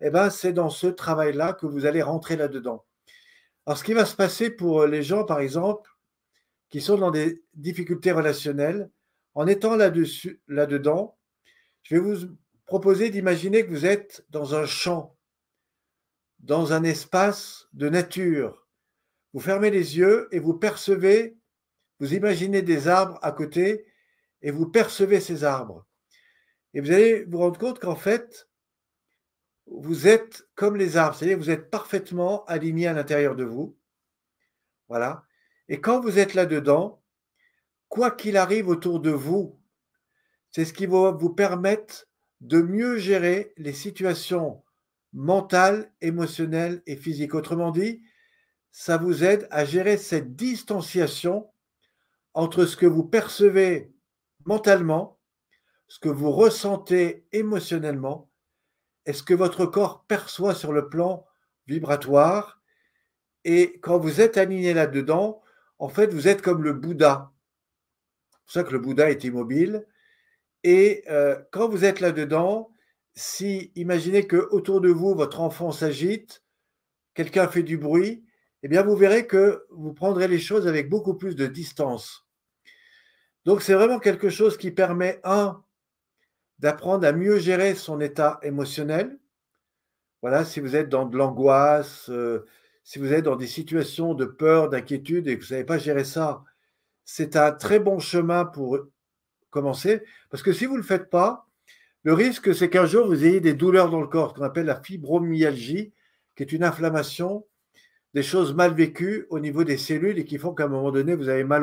eh ben, c'est dans ce travail-là que vous allez rentrer là-dedans. Alors, ce qui va se passer pour les gens, par exemple, qui sont dans des difficultés relationnelles, en étant là-dedans, je vais vous proposer d'imaginer que vous êtes dans un champ, dans un espace de nature. Vous fermez les yeux et vous percevez, vous imaginez des arbres à côté et vous percevez ces arbres. Et vous allez vous rendre compte qu'en fait, vous êtes comme les arbres, c'est-à-dire vous êtes parfaitement aligné à l'intérieur de vous. Voilà. Et quand vous êtes là-dedans, quoi qu'il arrive autour de vous, c'est ce qui va vous permettre de mieux gérer les situations mentales, émotionnelles et physiques. Autrement dit, ça vous aide à gérer cette distanciation entre ce que vous percevez mentalement, ce que vous ressentez émotionnellement et ce que votre corps perçoit sur le plan vibratoire. Et quand vous êtes aligné là-dedans, en fait, vous êtes comme le Bouddha pour ça que le Bouddha est immobile. Et euh, quand vous êtes là-dedans, si imaginez que autour de vous, votre enfant s'agite, quelqu'un fait du bruit, eh bien, vous verrez que vous prendrez les choses avec beaucoup plus de distance. Donc, c'est vraiment quelque chose qui permet, un, d'apprendre à mieux gérer son état émotionnel. Voilà, si vous êtes dans de l'angoisse, euh, si vous êtes dans des situations de peur, d'inquiétude et que vous ne savez pas gérer ça, c'est un très bon chemin pour commencer. Parce que si vous ne le faites pas, le risque, c'est qu'un jour, vous ayez des douleurs dans le corps, qu'on appelle la fibromyalgie, qui est une inflammation des choses mal vécues au niveau des cellules et qui font qu'à un moment donné, vous avez mal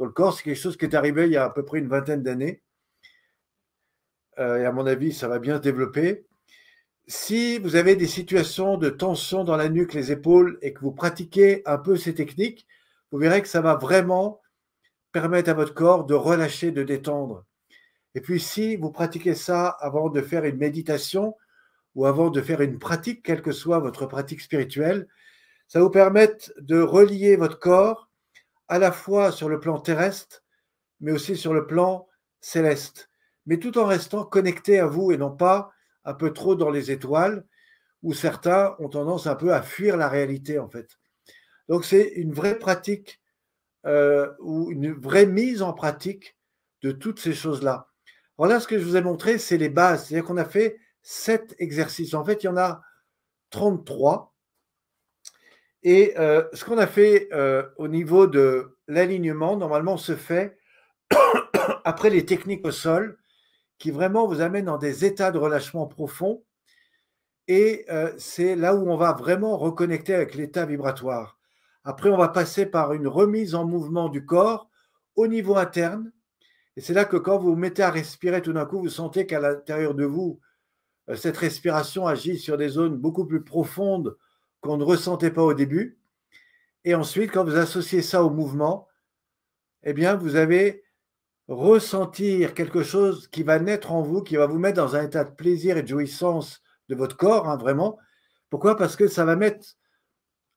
dans le corps. C'est quelque chose qui est arrivé il y a à peu près une vingtaine d'années. Euh, et à mon avis, ça va bien se développer. Si vous avez des situations de tension dans la nuque, les épaules, et que vous pratiquez un peu ces techniques, vous verrez que ça va vraiment permettre à votre corps de relâcher, de détendre. Et puis si vous pratiquez ça avant de faire une méditation ou avant de faire une pratique, quelle que soit votre pratique spirituelle, ça vous permet de relier votre corps à la fois sur le plan terrestre, mais aussi sur le plan céleste, mais tout en restant connecté à vous et non pas un peu trop dans les étoiles, où certains ont tendance un peu à fuir la réalité en fait. Donc c'est une vraie pratique euh, ou une vraie mise en pratique de toutes ces choses-là. Alors là, ce que je vous ai montré, c'est les bases. C'est-à-dire qu'on a fait sept exercices. En fait, il y en a 33. Et euh, ce qu'on a fait euh, au niveau de l'alignement, normalement, se fait [COUGHS] après les techniques au sol, qui vraiment vous amènent dans des états de relâchement profond. Et c'est là où on va vraiment reconnecter avec l'état vibratoire. Après, on va passer par une remise en mouvement du corps au niveau interne. Et c'est là que quand vous vous mettez à respirer, tout d'un coup, vous sentez qu'à l'intérieur de vous, euh, cette respiration agit sur des zones beaucoup plus profondes qu'on ne ressentait pas au début. Et ensuite, quand vous associez ça au mouvement, eh bien, vous avez ressentir quelque chose qui va naître en vous, qui va vous mettre dans un état de plaisir et de jouissance de votre corps, hein, vraiment. Pourquoi? Parce que ça va mettre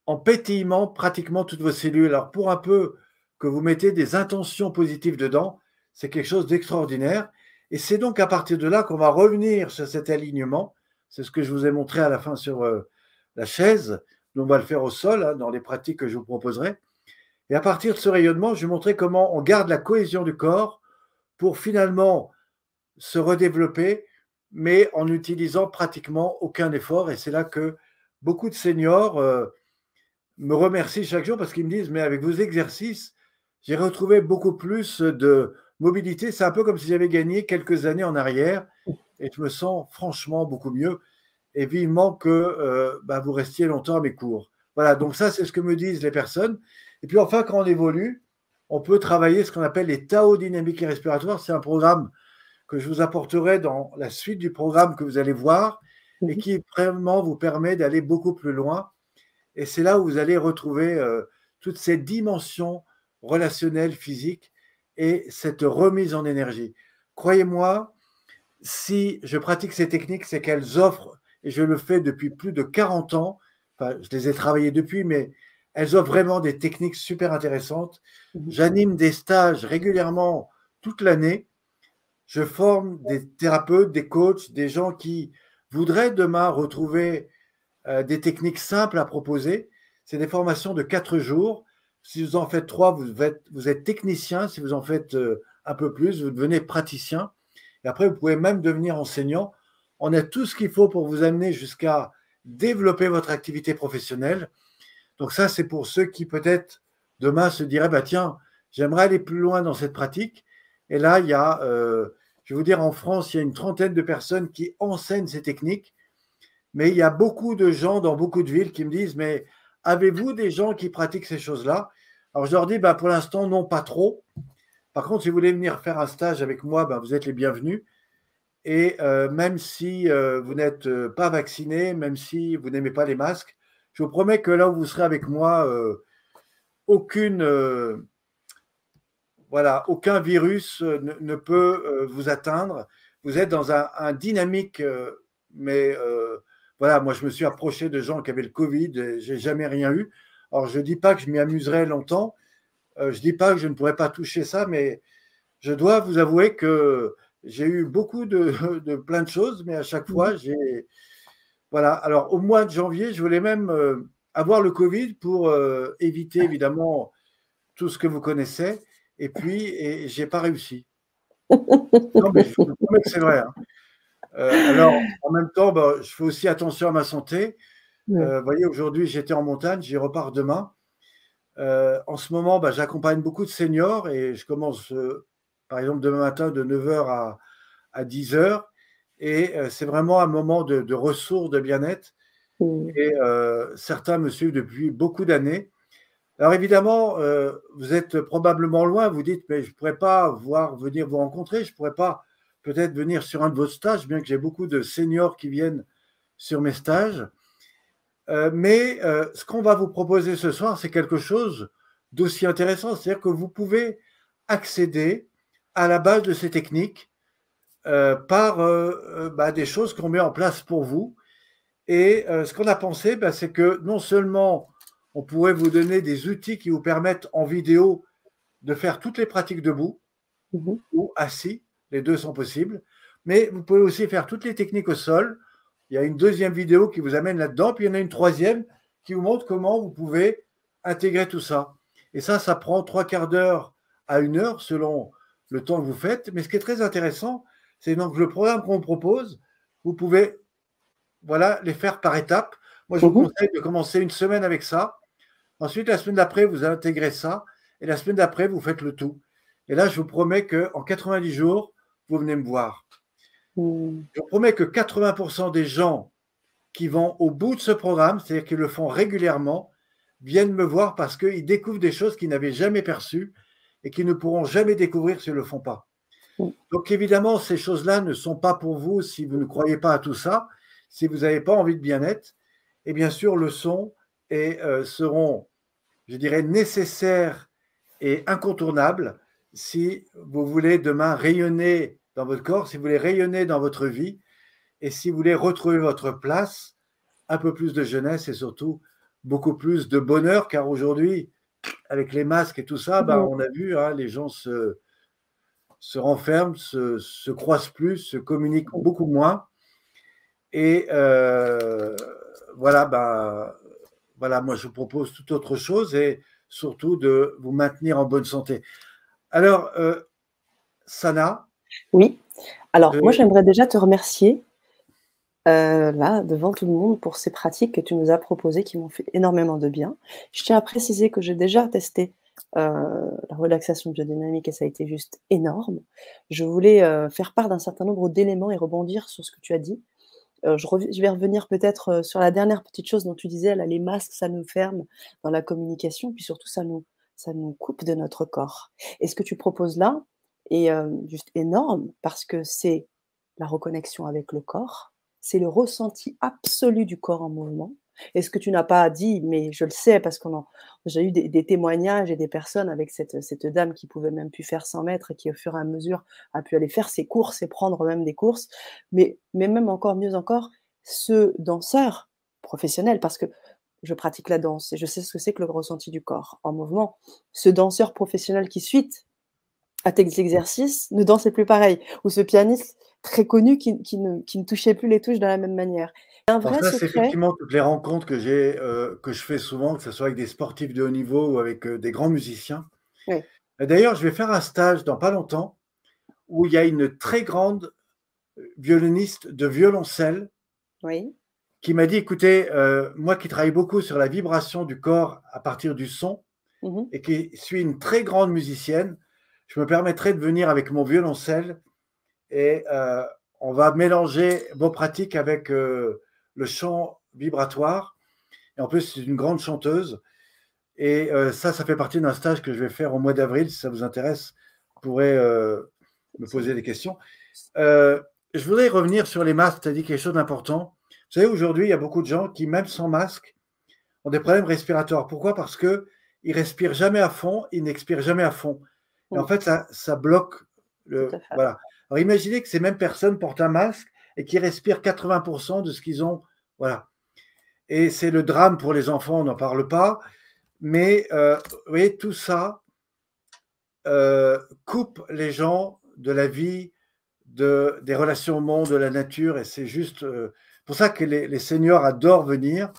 en pétillement pratiquement toutes vos cellules. Alors pour un peu que vous mettez des intentions positives dedans, c'est quelque chose d'extraordinaire. Et c'est donc à partir de là qu'on va revenir sur cet alignement. C'est ce que je vous ai montré à la fin sur euh, la chaise. on va le faire au sol, hein, dans les pratiques que je vous proposerai. Et à partir de ce rayonnement, je vais montrer comment on garde la cohésion du corps pour finalement se redévelopper, mais en n'utilisant pratiquement aucun effort. Et c'est là que beaucoup de seniors euh, me remercient chaque jour parce qu'ils me disent, mais avec vos exercices, j'ai retrouvé beaucoup plus de mobilité. C'est un peu comme si j'avais gagné quelques années en arrière et je me sens franchement beaucoup mieux et vivement que euh, bah, vous restiez longtemps à mes cours. Voilà, donc ça, c'est ce que me disent les personnes. Et puis enfin, quand on évolue, on peut travailler ce qu'on appelle les Tao dynamiques et respiratoires. C'est un programme que je vous apporterai dans la suite du programme que vous allez voir et mhm. qui vraiment vous permet d'aller beaucoup plus loin. Et c'est là où vous allez retrouver euh, toutes ces dimensions relationnelles, physiques et cette remise en énergie. Croyez-moi, si je pratique ces techniques, c'est qu'elles offrent, et je le fais depuis plus de 40 ans, enfin, je les ai travaillées depuis, mais elles offrent vraiment des techniques super intéressantes. Mhm. J'anime des stages régulièrement toute l'année. Je forme des thérapeutes, des coachs, des gens qui voudraient demain retrouver euh, des techniques simples à proposer. C'est des formations de quatre jours. Si vous en faites trois, vous êtes, technicien. Si vous en faites euh, un peu plus, vous devenez praticien. Et après, vous pouvez même devenir enseignant. On a tout ce qu'il faut pour vous amener jusqu'à développer votre activité professionnelle. Donc ça, c'est pour ceux qui peut-être demain se diraient, bah, tiens, j'aimerais aller plus loin dans cette pratique. Et là, il y a, euh, je vais vous dire, en France, il y a une trentaine de personnes qui enseignent ces techniques. Mais il y a beaucoup de gens dans beaucoup de villes qui me disent, mais avez-vous des gens qui pratiquent ces choses-là? Alors je leur dis, bah, pour l'instant, non, pas trop. Par contre, si vous voulez venir faire un stage avec moi, bah, vous êtes les bienvenus. Et euh, même si euh, vous n'êtes pas vacciné, même si vous n'aimez pas les masques, je vous promets que là où vous serez avec moi, euh, aucune, euh, voilà, aucun virus euh, ne, peut vous atteindre. Vous êtes dans un, dynamique, mais voilà, moi je me suis approché de gens qui avaient le Covid, j'ai jamais rien eu. Alors je ne dis pas que je m'y amuserai longtemps, je ne dis pas que je ne pourrais pas toucher ça, mais je dois vous avouer que j'ai eu beaucoup de, [LAUGHS] de, plein de choses, mais à chaque fois, mmh. j'ai voilà, alors au mois de janvier, je voulais même euh, avoir le Covid pour euh, éviter évidemment tout ce que vous connaissez. Et puis, je n'ai pas réussi. [LAUGHS] non, mais je vous promets que c'est vrai. Hein. Euh, alors, en même temps, bah, je fais aussi attention à ma santé. vous voyez, aujourd'hui, j'étais en montagne, j'y repars demain. en ce moment, bah, j'accompagne beaucoup de seniors et je commence, par exemple, demain matin de 9h à, à 10h. Et euh, c'est vraiment un moment de, ressources, de bien-être. Et euh, certains me suivent depuis beaucoup d'années. Alors évidemment, euh, vous êtes probablement loin, vous dites, mais je ne pourrais pas voir venir vous rencontrer, je ne pourrais pas peut-être venir sur un de vos stages, bien que j'ai beaucoup de seniors qui viennent sur mes stages. mais ce qu'on va vous proposer ce soir, c'est quelque chose d'aussi intéressant, c'est-à-dire que vous pouvez accéder à la base de ces techniques euh, par euh, euh, bah, des choses qu'on met en place pour vous. Et ce qu'on a pensé, bah, c'est que non seulement on pourrait vous donner des outils qui vous permettent en vidéo de faire toutes les pratiques debout mhm. ou assis, les deux sont possibles, mais vous pouvez aussi faire toutes les techniques au sol. Il y a une deuxième vidéo qui vous amène là-dedans, puis il y en a une troisième qui vous montre comment vous pouvez intégrer tout ça. Et ça, ça prend trois quarts d'heure à une heure selon le temps que vous faites. Mais ce qui est très intéressant, c'est donc le programme qu'on propose. Vous pouvez voilà, les faire par étapes. Moi, je vous conseille de commencer une semaine avec ça. Ensuite, la semaine d'après, vous intégrez ça. Et la semaine d'après, vous faites le tout. Et là, je vous promets qu'en 90 jours, vous venez me voir. Mhm. Je promets que 80% des gens qui vont au bout de ce programme, c'est-à-dire qu'ils le font régulièrement, viennent me voir parce qu'ils découvrent des choses qu'ils n'avaient jamais perçues et qu'ils ne pourront jamais découvrir s'ils ne le font pas. Donc évidemment, ces choses-là ne sont pas pour vous si vous ne croyez pas à tout ça, si vous n'avez pas envie de bien-être. Et bien sûr, le sont et euh, seront, je dirais, nécessaires et incontournables si vous voulez demain rayonner dans votre corps, si vous voulez rayonner dans votre vie et si vous voulez retrouver votre place, un peu plus de jeunesse et surtout beaucoup plus de bonheur, car aujourd'hui, avec les masques et tout ça, bah, on a vu, hein, les gens se, se renferment, se, se croisent plus, se communiquent beaucoup moins. Et euh, voilà, ben, voilà, moi je vous propose toute autre chose et surtout de vous maintenir en bonne santé. Alors, euh, Sana Oui. Alors, moi j'aimerais déjà te remercier là, devant tout le monde, pour ces pratiques que tu nous as proposées qui m'ont fait énormément de bien. Je tiens à préciser que j'ai déjà testé la relaxation biodynamique et ça a été juste énorme. Je voulais faire part d'un certain nombre d'éléments et rebondir sur ce que tu as dit. je, vais revenir peut-être sur la dernière petite chose dont tu disais, là, les masques, ça nous ferme dans la communication, puis surtout, ça nous, ça nous coupe de notre corps. Et ce que tu proposes là est juste énorme parce que c'est la reconnexion avec le corps, c'est le ressenti absolu du corps en mouvement. Et ce que tu n'as pas dit, mais je le sais parce qu'on j'ai eu des, témoignages et des personnes avec cette, cette dame qui pouvait même plus faire 100 mètres et qui au fur et à mesure a pu aller faire ses courses et prendre même des courses. Mais, mais même encore mieux encore, ce danseur professionnel, parce que je pratique la danse et je sais ce que c'est que le ressenti du corps en mouvement. Ce danseur professionnel qui suite à tes exercices ne dansait plus pareil. Ou ce pianiste très connu qui, ne, touchait plus les touches de la même manière. Un vrai ça, c'est effectivement toutes les rencontres que j'ai, euh, que je fais souvent, que ce soit avec des sportifs de haut niveau ou avec euh, des grands musiciens. D'ailleurs, je vais faire un stage dans pas longtemps où il y a une très grande violoniste de violoncelle qui m'a dit, écoutez, euh, moi qui travaille beaucoup sur la vibration du corps à partir du son mmh et qui suis une très grande musicienne, je me permettrai de venir avec mon violoncelle et euh, on va mélanger vos pratiques avec euh, le chant vibratoire. Et en plus, c'est une grande chanteuse. Et euh, ça, ça fait partie d'un stage que je vais faire au mois d'avril. Si ça vous intéresse, vous pourrez me poser des questions. je voudrais revenir sur les masques. Tu as dit quelque chose d'important. Vous savez, aujourd'hui, il y a beaucoup de gens qui, même sans masque, ont des problèmes respiratoires. Pourquoi? Parce qu'ils ne respirent jamais à fond, ils n'expirent jamais à fond. Et en fait, ça, ça bloque le. Voilà. Alors imaginez que ces mêmes personnes portent un masque et qui respirent 80% de ce qu'ils ont. Voilà. Et c'est le drame pour les enfants, on n'en parle pas. Mais euh, vous voyez, tout ça euh, coupe les gens de la vie, de, des relations au monde, de la nature. Et c'est juste euh, pour ça que les, seniors adorent venir,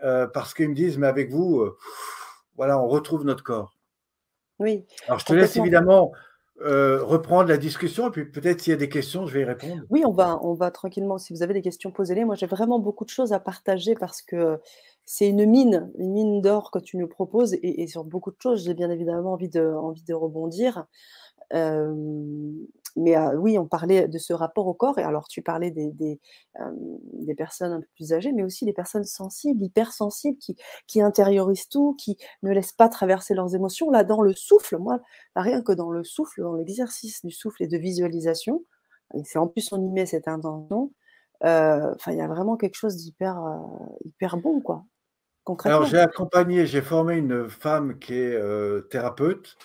parce qu'ils me disent, mais avec vous, voilà, on retrouve notre corps. Oui. Alors je te laisse évidemment euh, reprendre la discussion et puis peut-être s'il y a des questions, je vais y répondre. Oui, on va, on va tranquillement. Si vous avez des questions, posez-les. Moi, j'ai vraiment beaucoup de choses à partager parce que c'est une mine, une mine d'or que tu nous proposes et, sur beaucoup de choses, j'ai bien évidemment envie de, envie de rebondir. Euh, mais oui, on parlait de ce rapport au corps, et alors tu parlais des, des, personnes un peu plus âgées, mais aussi des personnes sensibles, hypersensibles, qui, qui intériorisent tout, qui ne laissent pas traverser leurs émotions. Là, dans le souffle, moi, rien que dans le souffle, dans l'exercice du souffle et de visualisation, et c'est en plus on y met cette intention, enfin, il y a vraiment quelque chose d'hyper hyper bon, quoi. Alors, j'ai accompagné, j'ai formé une femme qui est thérapeute,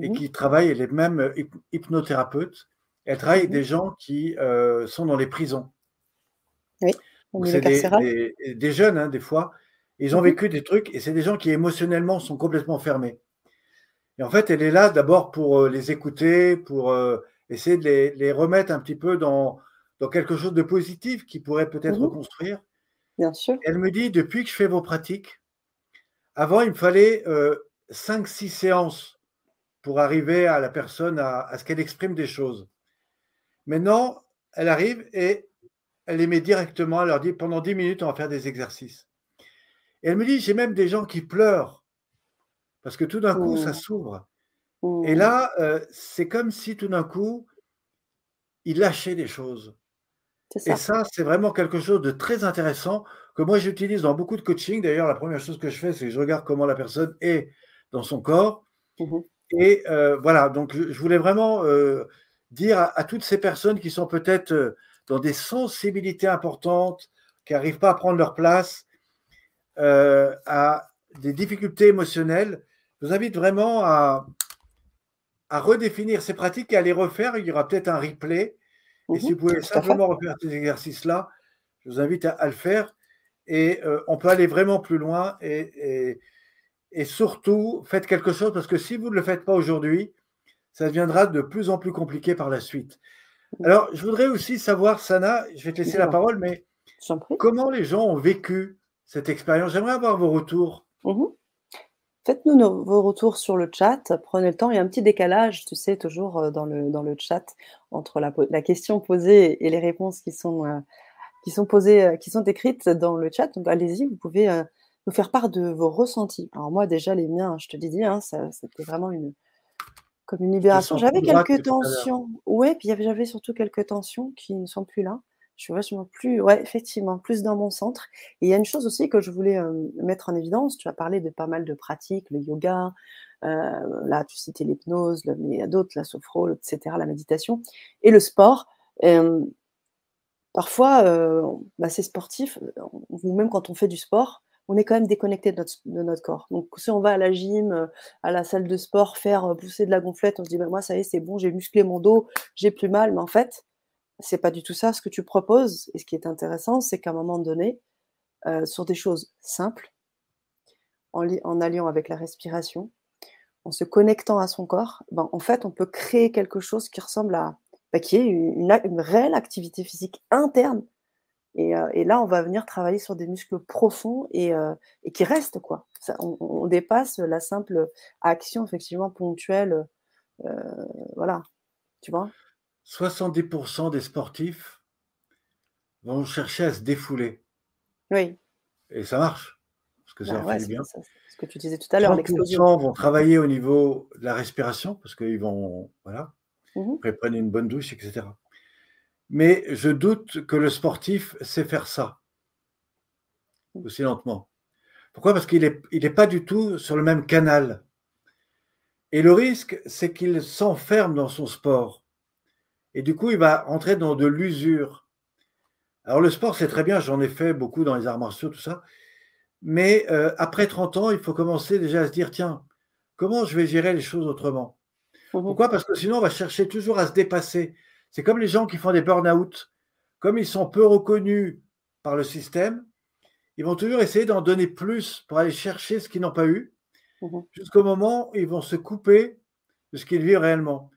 et mmh qui travaille, elle est même euh, hypnothérapeute. Elle travaille avec mmh des gens qui euh, sont dans les prisons. Oui, c'est des, des, jeunes, hein, des fois. Ils ont mmh vécu des trucs et c'est des gens qui émotionnellement sont complètement fermés. Et en fait, elle est là d'abord pour euh, les écouter, pour essayer de les, les, remettre un petit peu dans, dans quelque chose de positif qui pourrait peut-être reconstruire. Bien sûr. Elle me dit, depuis que je fais vos pratiques, avant, il me fallait 5-6 séances pour arriver à la personne à, ce qu'elle exprime des choses. Maintenant, elle arrive et elle les met directement, elle leur dit pendant 10 minutes, on va faire des exercices. Et elle me dit, j'ai même des gens qui pleurent parce que tout d'un coup, ça mmh. s'ouvre. Et mmh. là, euh, c'est comme si tout d'un coup, il lâchait des choses. Et ça, c'est vraiment quelque chose de très intéressant que moi, j'utilise dans beaucoup de coaching. D'ailleurs, la première chose que je fais, c'est que je regarde comment la personne est dans son corps. Mmh et euh, voilà, donc je voulais vraiment euh, dire à, toutes ces personnes qui sont peut-être euh, dans des sensibilités importantes, qui n'arrivent pas à prendre leur place, à des difficultés émotionnelles, je vous invite vraiment à, à, redéfinir ces pratiques et à les refaire. Il y aura peut-être un replay. Et si mmh vous pouvez simplement refaire ces exercices-là, je vous invite à, le faire. Et on peut aller vraiment plus loin et, et et surtout, faites quelque chose parce que si vous ne le faites pas aujourd'hui, ça deviendra de plus en plus compliqué par la suite. Alors, je voudrais aussi savoir, Sana, je vais te laisser la parole, mais comment les gens ont vécu cette expérience? J'aimerais avoir vos retours. Mmh Faites-nous vos retours sur le chat. Prenez le temps. Il y a un petit décalage, tu sais, toujours euh, dans le, dans le chat entre la, la question posée et les réponses qui sont, euh, qui sont posées, euh, qui sont écrites dans le chat. Donc, allez-y, vous pouvez nous faire part de vos ressentis. Alors, moi, déjà, les miens, je te dis, hein, c'était vraiment une, comme une libération. J'avais quelques tensions. Oui, puis j'avais surtout quelques tensions qui ne sont plus là. Je suis vachement plus, ouais, effectivement, plus dans mon centre. Et il y a une chose aussi que je voulais mettre en évidence. Tu as parlé de pas mal de pratiques, le yoga, là, tu citais l'hypnose, mais il y a d'autres, la sophro, etc., la méditation, et le sport. parfois, bah, c'est sportif, ou même quand on fait du sport, on est quand même déconnecté de notre, corps. Donc, si on va à la gym, à la salle de sport, faire pousser de la gonflette, on se dit, bah, moi, ça y est, c'est bon, j'ai musclé mon dos, j'ai plus mal. Mais en fait, c'est pas du tout ça ce que tu proposes. Et ce qui est intéressant, c'est qu'à un moment donné, sur des choses simples, en, alliant avec la respiration, en se connectant à son corps, ben, en fait, on peut créer quelque chose qui ressemble à, bah, qui est une, réelle activité physique interne et, là, on va venir travailler sur des muscles profonds et, qui restent, quoi. on, dépasse la simple action, effectivement, ponctuelle. voilà, tu vois 70% des sportifs vont chercher à se défouler. Oui. Et ça marche, parce que ça bah fait bien. ce que tu disais tout à l'heure, l'explosion. vont travailler au niveau de la respiration, parce qu'ils vont, voilà, mmh prendre une bonne douche, etc mais je doute que le sportif sait faire ça aussi lentement. Pourquoi? Parce qu'il n'est il est pas du tout sur le même canal. Et le risque, c'est qu'il s'enferme dans son sport. Et du coup, il va entrer dans de l'usure. Alors le sport, c'est très bien, j'en ai fait beaucoup dans les arts martiaux, tout ça. Mais euh, après 30 ans, il faut commencer déjà à se dire, tiens, comment je vais gérer les choses autrement? Mmh Pourquoi? Parce que sinon, on va chercher toujours à se dépasser. C'est comme les gens qui font des burn-out. Comme ils sont peu reconnus par le système, ils vont toujours essayer d'en donner plus pour aller chercher ce qu'ils n'ont pas eu, mmh jusqu'au moment où ils vont se couper de ce qu'ils vivent réellement.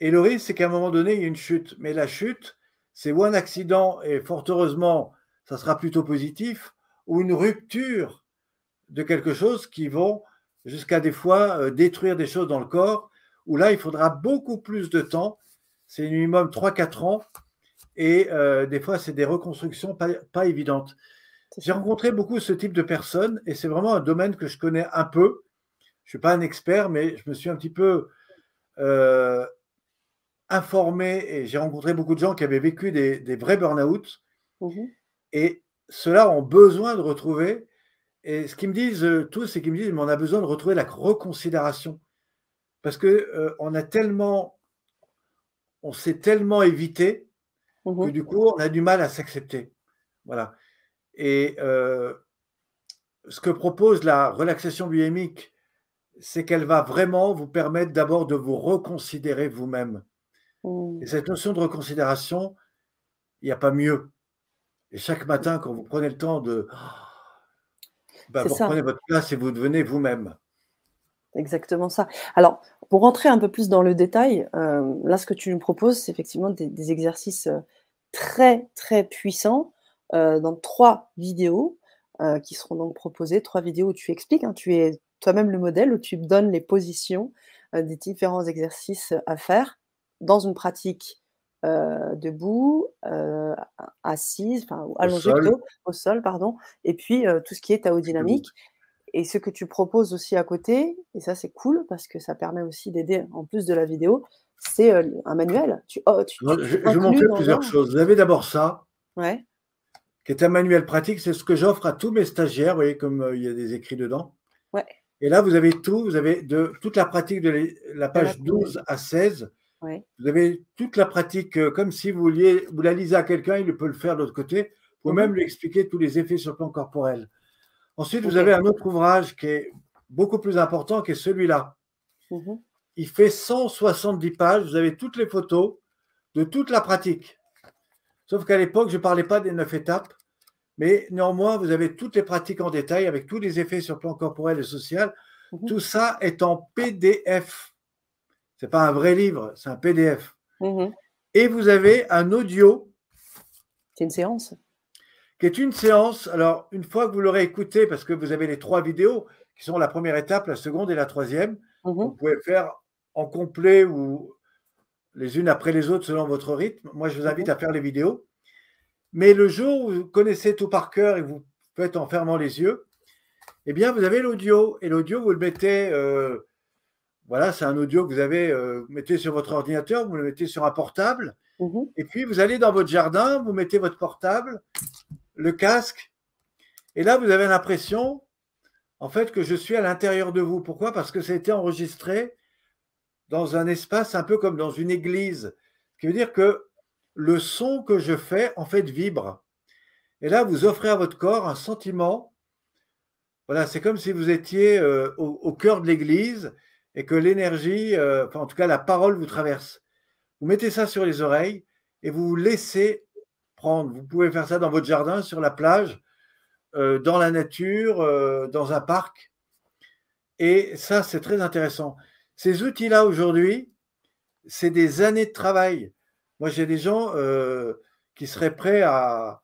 Et le risque, c'est qu'à un moment donné, il y a une chute. Mais la chute, c'est ou un accident, et fort heureusement, ça sera plutôt positif, ou une rupture de quelque chose qui vont jusqu'à des fois euh, détruire des choses dans le corps, où là, il faudra beaucoup plus de temps c'est minimum 3-4 ans. Et euh, des fois, c'est des reconstructions pas, évidentes. J'ai rencontré beaucoup ce type de personnes et c'est vraiment un domaine que je connais un peu. Je ne suis pas un expert, mais je me suis un petit peu euh, informé et j'ai rencontré beaucoup de gens qui avaient vécu des, vrais burn-out. Mmh et ceux-là ont besoin de retrouver. Et ce qu'ils me disent euh, tous, c'est qu'ils me disent, mais on a besoin de retrouver la reconsidération. Parce qu'on on a tellement on s'est tellement évité que mmh du coup, on a du mal à s'accepter. Voilà. Et euh, ce que propose la relaxation bioémique, c'est qu'elle va vraiment vous permettre d'abord de vous reconsidérer vous-même. Mmh. Et cette notion de reconsidération, il n'y a pas mieux. Et chaque matin, quand vous prenez le temps de... Bah, vous prenez votre place et vous devenez vous-même. Exactement ça. Alors, pour rentrer un peu plus dans le détail, euh, là, ce que tu nous proposes, c'est effectivement des, exercices euh, très, très puissants euh, dans trois vidéos qui seront donc proposées, trois vidéos où tu expliques, hein, tu es toi-même le modèle, où tu donnes les positions des différents exercices à faire dans une pratique debout, assise, enfin allongée plutôt, au sol, pardon, et puis tout ce qui est taodynamique. Et ce que tu proposes aussi à côté, et ça c'est cool parce que ça permet aussi d'aider en plus de la vidéo, c'est un manuel. Tu, oh, je, vais montrer plusieurs choses. Vous avez d'abord ça, ouais. qui est un manuel pratique. C'est ce que j'offre à tous mes stagiaires. Vous voyez comme il y a des écrits dedans. Ouais. Et là, vous avez tout. Vous avez de, toute la pratique de la page 12 à 16. Ouais. Vous avez toute la pratique comme si vous, vouliez, vous la lisez à quelqu'un, il peut le faire de l'autre côté. Pouvez mmh même lui expliquer tous les effets sur le plan corporel. Ensuite, vous avez un autre ouvrage qui est beaucoup plus important, qui est celui-là. Mhm. Il fait 170 pages. Vous avez toutes les photos de toute la pratique. Sauf qu'à l'époque, je ne parlais pas des neuf étapes, mais néanmoins, vous avez toutes les pratiques en détail avec tous les effets sur le plan corporel et social. Mhm. Tout ça est en PDF. Ce n'est pas un vrai livre, c'est un PDF. Mmh et vous avez un audio. C'est une séance. Qui est une séance. Alors, une fois que vous l'aurez écouté, parce que vous avez les trois vidéos qui sont la première étape, la seconde et la troisième, mmh vous pouvez faire en complet ou les unes après les autres selon votre rythme. Moi, je vous invite à faire les vidéos. Mais le jour où vous connaissez tout par cœur et vous faites en fermant les yeux, eh bien, vous avez l'audio. Et l'audio, vous le mettez, euh, voilà, c'est un audio que vous avez, euh, vous mettez sur votre ordinateur, vous le mettez sur un portable. Mmh et puis, vous allez dans votre jardin, vous mettez votre portable, le casque. Et là, vous avez l'impression, en fait, que je suis à l'intérieur de vous. Pourquoi? Parce que ça a été enregistré dans un espace un peu comme dans une église. Ce qui veut dire que le son que je fais, en fait, vibre. Et là, vous offrez à votre corps un sentiment. Voilà, c'est comme si vous étiez euh, au, cœur de l'église et que l'énergie, euh, en tout cas, la parole vous traverse. Vous mettez ça sur les oreilles et vous vous laissez prendre. Vous pouvez faire ça dans votre jardin, sur la plage, euh, dans la nature, dans un parc. Et ça, c'est très intéressant. Ces outils-là, aujourd'hui, c'est des années de travail. Moi, j'ai des gens euh, qui seraient prêts à.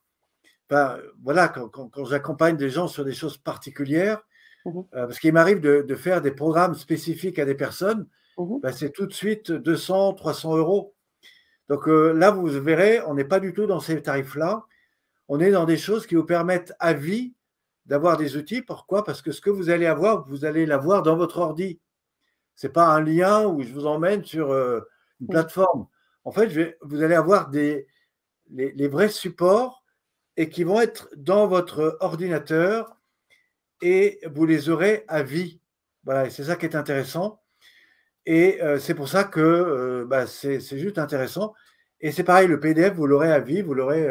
voilà, quand, j'accompagne des gens sur des choses particulières, mmh euh, parce qu'il m'arrive de, faire des programmes spécifiques à des personnes, mmh bah, c'est tout de suite 200, 300 euros. Donc euh, là, vous verrez, on n'est pas du tout dans ces tarifs-là. On est dans des choses qui vous permettent à vie d'avoir des outils. Pourquoi? Parce que ce que vous allez avoir, vous allez l'avoir dans votre ordi. Ce n'est pas un lien où je vous emmène sur euh, une plateforme. En fait, vous allez avoir des, les, vrais supports et qui vont être dans votre ordinateur et vous les aurez à vie. Voilà, c'est ça qui est intéressant. Et euh, c'est pour ça que euh, bah, c'est juste intéressant. Et c'est pareil, le PDF, vous l'aurez à vie, vous l'aurez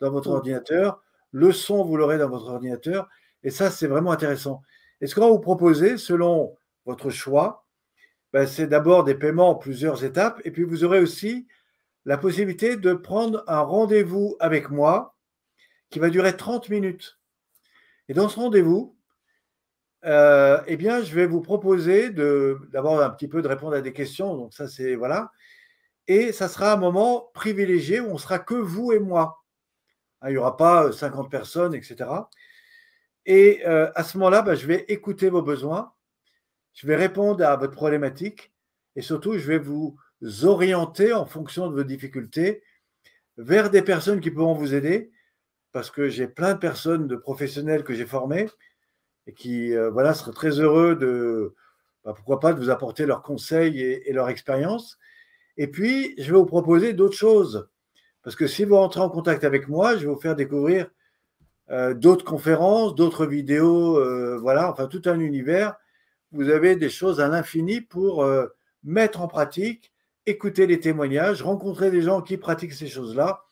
dans votre ordinateur. Le son, vous l'aurez dans votre ordinateur. Et ça, c'est vraiment intéressant. Et ce qu'on va vous proposer, selon votre choix, ben, c'est d'abord des paiements en plusieurs étapes. Et puis, vous aurez aussi la possibilité de prendre un rendez-vous avec moi qui va durer 30 minutes. Et dans ce rendez-vous, euh, eh bien, je vais vous proposer d'abord un petit peu de répondre à des questions. Donc, ça, c'est voilà. Et ça sera un moment privilégié où on sera que vous et moi. Hein, il n'y aura pas 50 personnes, etc. Et euh, à ce moment-là, ben, je vais écouter vos besoins je vais répondre à votre problématique et surtout, je vais vous orienter en fonction de vos difficultés vers des personnes qui pourront vous aider parce que j'ai plein de personnes, de professionnels que j'ai formés et qui euh, voilà, seraient très heureux de, bah, pourquoi pas, de vous apporter leurs conseils et, leur expérience. Et puis, je vais vous proposer d'autres choses. Parce que si vous rentrez en contact avec moi, je vais vous faire découvrir euh, d'autres conférences, d'autres vidéos, euh, voilà, enfin tout un univers vous avez des choses à l'infini pour mettre en pratique, écouter les témoignages, rencontrer des gens qui pratiquent ces choses-là.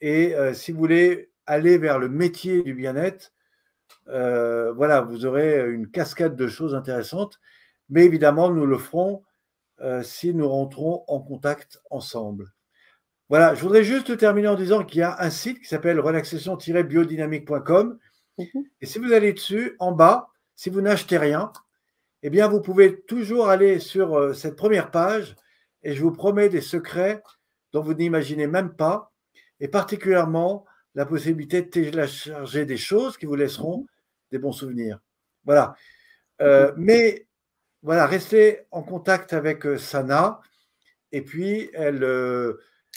Et si vous voulez aller vers le métier du bien-être, euh, voilà, vous aurez une cascade de choses intéressantes. Mais évidemment, nous le ferons si nous rentrons en contact ensemble. Voilà, je voudrais juste terminer en disant qu'il y a un site qui s'appelle relaxation-biodynamique.com. Mhm. Et si vous allez dessus, en bas, si vous n'achetez rien, eh bien, vous pouvez toujours aller sur euh, cette première page et je vous promets des secrets dont vous n'imaginez même pas, et particulièrement la possibilité de télécharger des choses qui vous laisseront des bons souvenirs. Voilà. Euh, mais voilà, restez en contact avec euh, Sana et puis elle,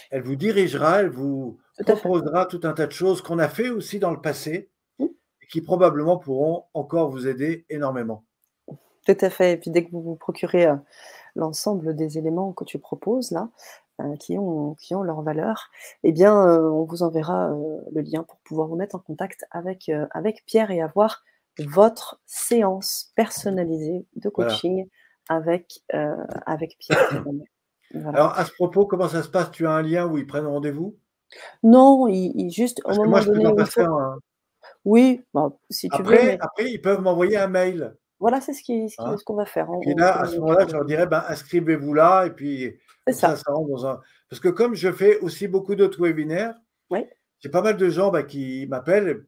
elle vous dirigera, elle vous proposera tout un tas de choses qu'on a fait aussi dans le passé et qui probablement pourront encore vous aider énormément. Tout à fait. Et puis dès que vous vous procurez euh, l'ensemble des éléments que tu proposes là, euh, qui, ont, qui ont leur valeur, eh bien, euh, on vous enverra le lien pour pouvoir vous mettre en contact avec, avec Pierre et avoir votre séance personnalisée de coaching avec, avec Pierre. [COUGHS] Alors, à ce propos, comment ça se passe? Tu as un lien où ils prennent rendez-vous? Non, il, juste au moment moi, je donné. Peux un... Oui, bah, si tu après, veux. Après, ils peuvent m'envoyer un mail. Voilà, c'est ce qu'on ce hein? qu'on va faire. et là, à ce moment-là, je leur dirais, ben, inscrivez-vous là, et puis ça. Ça, rentre dans un. Parce que comme je fais aussi beaucoup d'autres webinaires, oui. j'ai pas mal de gens ben, qui m'appellent.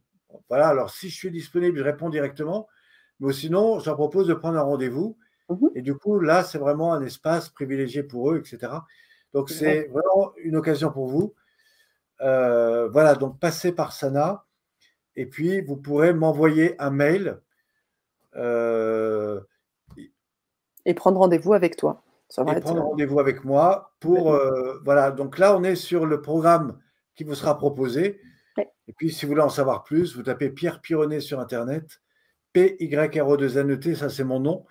Voilà, alors si je suis disponible, je réponds directement. Mais sinon, je leur propose de prendre un rendez-vous. Mmh et du coup, là, c'est vraiment un espace privilégié pour eux, etc. Donc, c'est vraiment une occasion pour vous. Euh, voilà, donc passez par Sana et puis vous pourrez m'envoyer un mail. Euh, et prendre rendez-vous avec toi. Ça et prendre rendez-vous avec moi pour. Euh, voilà, donc là, on est sur le programme qui vous sera proposé. Et puis, si vous voulez en savoir plus, vous tapez Pierre Pironnet sur Internet. P-Y-R-O-2-N-E-T, ça c'est mon nom.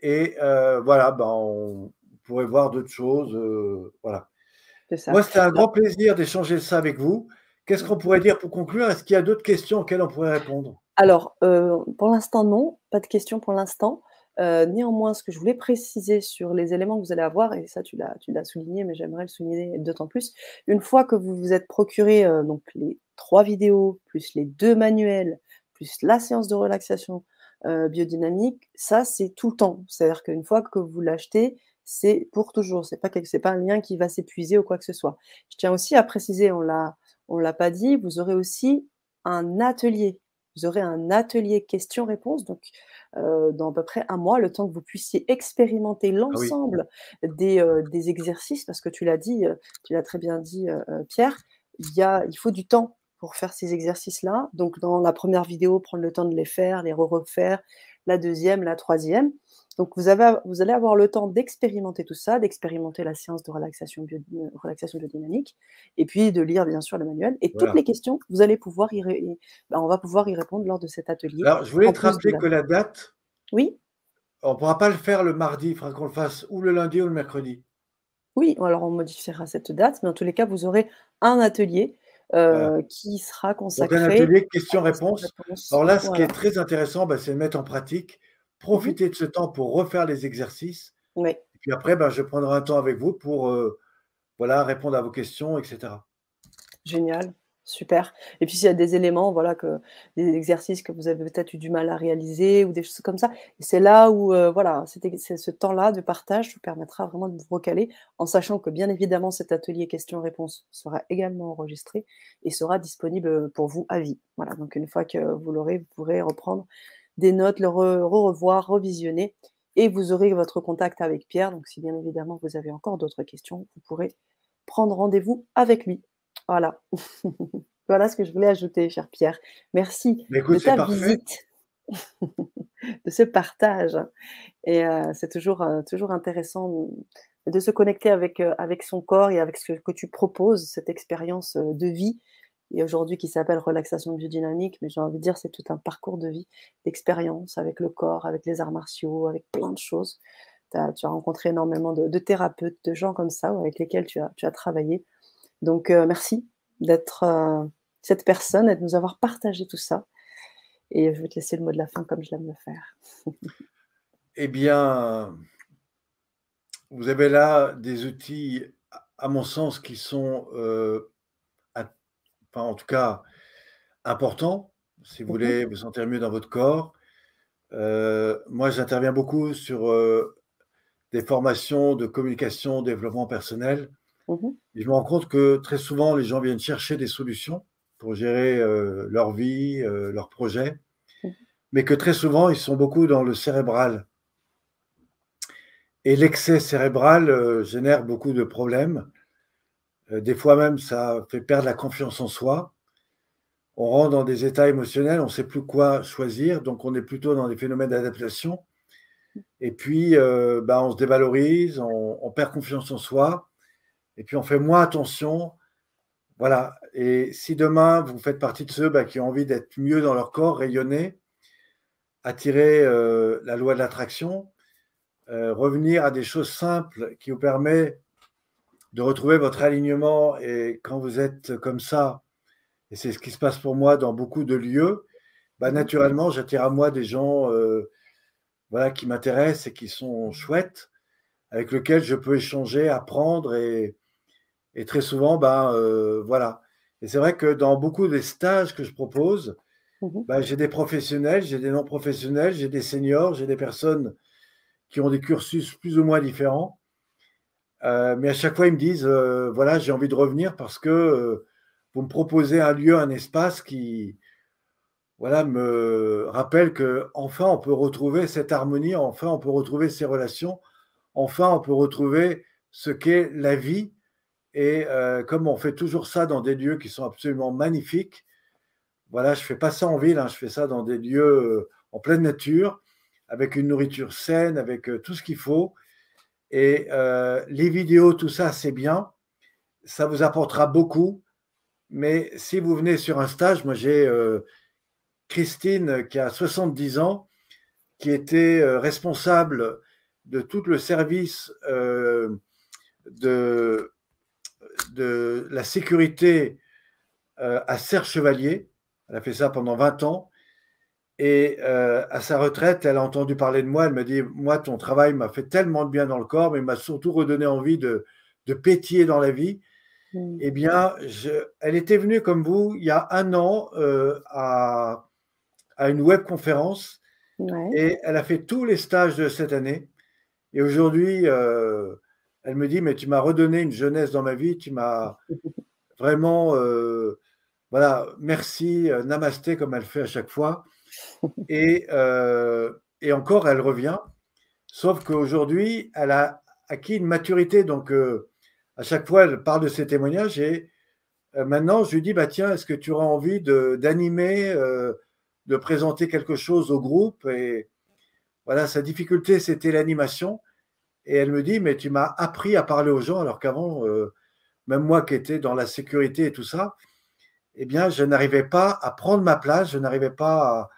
Et euh, voilà, ben, on pourrait voir d'autres choses. Euh, voilà. Moi, c'était un grand plaisir d'échanger ça avec vous. Qu'est-ce qu'on pourrait dire pour conclure? Est-ce qu'il y a d'autres questions auxquelles on pourrait répondre? Alors, euh, pour l'instant, non. Pas de questions pour l'instant. néanmoins, ce que je voulais préciser sur les éléments que vous allez avoir, et ça tu l'as souligné, mais j'aimerais le souligner d'autant plus, une fois que vous vous êtes procuré donc les trois vidéos, plus les deux manuels, plus la séance de relaxation, euh, biodynamique, ça c'est tout le temps. C'est-à-dire qu'une fois que vous l'achetez, c'est pour toujours. C'est pas c'est pas un lien qui va s'épuiser ou quoi que ce soit. Je tiens aussi à préciser, on l'a on l'a pas dit, vous aurez aussi un atelier. Vous aurez un atelier questions-réponses, donc euh, dans à peu près un mois, le temps que vous puissiez expérimenter ah l'ensemble des, euh, des, exercices, parce que tu l'as dit, tu l'as très bien dit, Pierre, il, y a, il faut du temps pour faire ces exercices-là. Donc, dans la première vidéo, prendre le temps de les faire, les refaire, la deuxième, la troisième. Donc, vous, avez, vous allez avoir le temps d'expérimenter tout ça, d'expérimenter la séance de relaxation, bio, relaxation biodynamique, et puis de lire, bien sûr, le manuel. Et toutes les questions, vous allez pouvoir y, ben, on va pouvoir y répondre lors de cet atelier. Alors, je voulais te rappeler que la date, oui on ne pourra pas le faire le mardi, il faudra qu'on le fasse ou le lundi ou le mercredi. Oui, alors on modifiera cette date, mais en tous les cas, vous aurez un atelier euh, qui sera consacré. Donc un atelier questions-réponses. Alors là, ce qui est très intéressant, bah, c'est de mettre en pratique, profiter de ce temps pour refaire les exercices. Oui. Et puis après, bah, je prendrai un temps avec vous pour euh, voilà, répondre à vos questions, etc. Génial. Super. Et puis s'il y a des éléments, voilà, que des exercices que vous avez peut-être eu du mal à réaliser ou des choses comme ça, c'est là où, euh, voilà, c'est ce temps-là de partage vous permettra vraiment de vous recaler, en sachant que bien évidemment cet atelier questions-réponses sera également enregistré et sera disponible pour vous à vie. Voilà. Donc une fois que vous l'aurez, vous pourrez reprendre des notes, le revoir, revisionner, et vous aurez votre contact avec Pierre. Donc si bien évidemment vous avez encore d'autres questions, vous pourrez prendre rendez-vous avec lui. Voilà. [LAUGHS] voilà ce que je voulais ajouter, cher Pierre. Merci de ta visite, [LAUGHS] de ce partage. Et euh, c'est toujours, euh, toujours intéressant de se connecter avec, euh, avec son corps et avec ce que tu proposes, cette expérience de vie. Et aujourd'hui, qui s'appelle relaxation biodynamique, mais j'ai envie de dire, c'est tout un parcours de vie, d'expérience avec le corps, avec les arts martiaux, avec plein de choses. Tu as rencontré énormément de, thérapeutes, de gens comme ça, avec lesquels tu as, tu as travaillé. Donc, euh, merci d'être euh, cette personne et de nous avoir partagé tout ça. Et je vais te laisser le mot de la fin comme je l'aime le faire. [LAUGHS] eh bien, vous avez là des outils, à mon sens, qui sont, euh, en tout cas, importants, si vous mhm. voulez vous sentir mieux dans votre corps. moi, j'interviens beaucoup sur des formations de communication, développement personnel. Mmh je me rends compte que très souvent, les gens viennent chercher des solutions pour gérer euh, leur vie, euh, leurs projets, mmh mais que très souvent, ils sont beaucoup dans le cérébral. Et l'excès cérébral euh, génère beaucoup de problèmes. Des fois même, ça fait perdre la confiance en soi. On rentre dans des états émotionnels, on ne sait plus quoi choisir, donc on est plutôt dans des phénomènes d'adaptation. Et puis, bah, on se dévalorise, on perd confiance en soi et puis on fait moins attention. Voilà. Et si demain, vous faites partie de ceux bah, qui ont envie d'être mieux dans leur corps, rayonner, attirer euh, la loi de l'attraction, euh, revenir à des choses simples qui vous permettent de retrouver votre alignement. Et quand vous êtes comme ça, et c'est ce qui se passe pour moi dans beaucoup de lieux, bah, naturellement, j'attire à moi des gens euh, voilà, qui m'intéressent et qui sont chouettes, avec lesquels je peux échanger, apprendre et, et très souvent, ben, euh, voilà. Et c'est vrai que dans beaucoup des stages que je propose, mmh ben, j'ai des professionnels, j'ai des non-professionnels, j'ai des seniors, j'ai des personnes qui ont des cursus plus ou moins différents. Euh, mais à chaque fois, ils me disent, euh, voilà, j'ai envie de revenir parce que vous me proposez un lieu, un espace qui, voilà, me rappelle que enfin on peut retrouver cette harmonie, enfin on peut retrouver ces relations, enfin on peut retrouver ce qu'est la vie. Et euh, comme on fait toujours ça dans des lieux qui sont absolument magnifiques, voilà, je fais pas ça en ville, hein, je fais ça dans des lieux euh, en pleine nature, avec une nourriture saine, avec euh, tout ce qu'il faut. Et les vidéos, tout ça, c'est bien, ça vous apportera beaucoup. Mais si vous venez sur un stage, moi j'ai Christine qui a 70 ans, qui était responsable de tout le service de, de la sécurité à Serre Chevalier. Elle a fait ça pendant 20 ans. Et à sa retraite, elle a entendu parler de moi. Elle m'a dit Moi, ton travail m'a fait tellement de bien dans le corps, mais m'a surtout redonné envie de, de pétiller dans la vie. Mmh. Eh bien, je, elle était venue comme vous il y a un an à, à, une webconférence ouais. et elle a fait tous les stages de cette année. Et aujourd'hui, euh, elle me dit Mais tu m'as redonné une jeunesse dans ma vie, tu m'as [LAUGHS] vraiment, euh, voilà, merci, euh, namasté, comme elle fait à chaque fois. [LAUGHS] Et, euh, et encore, elle revient. Sauf qu'aujourd'hui, elle a acquis une maturité. Donc, euh, à chaque fois, elle parle de ses témoignages. Et euh, maintenant, je lui dis bah, Tiens, est-ce que tu auras envie d'animer, de présenter quelque chose au groupe? Et voilà, sa difficulté, c'était l'animation. Et elle me dit, mais tu m'as appris à parler aux gens, alors qu'avant, même moi qui étais dans la sécurité et tout ça, eh bien, je n'arrivais pas à prendre ma place, je n'arrivais pas à...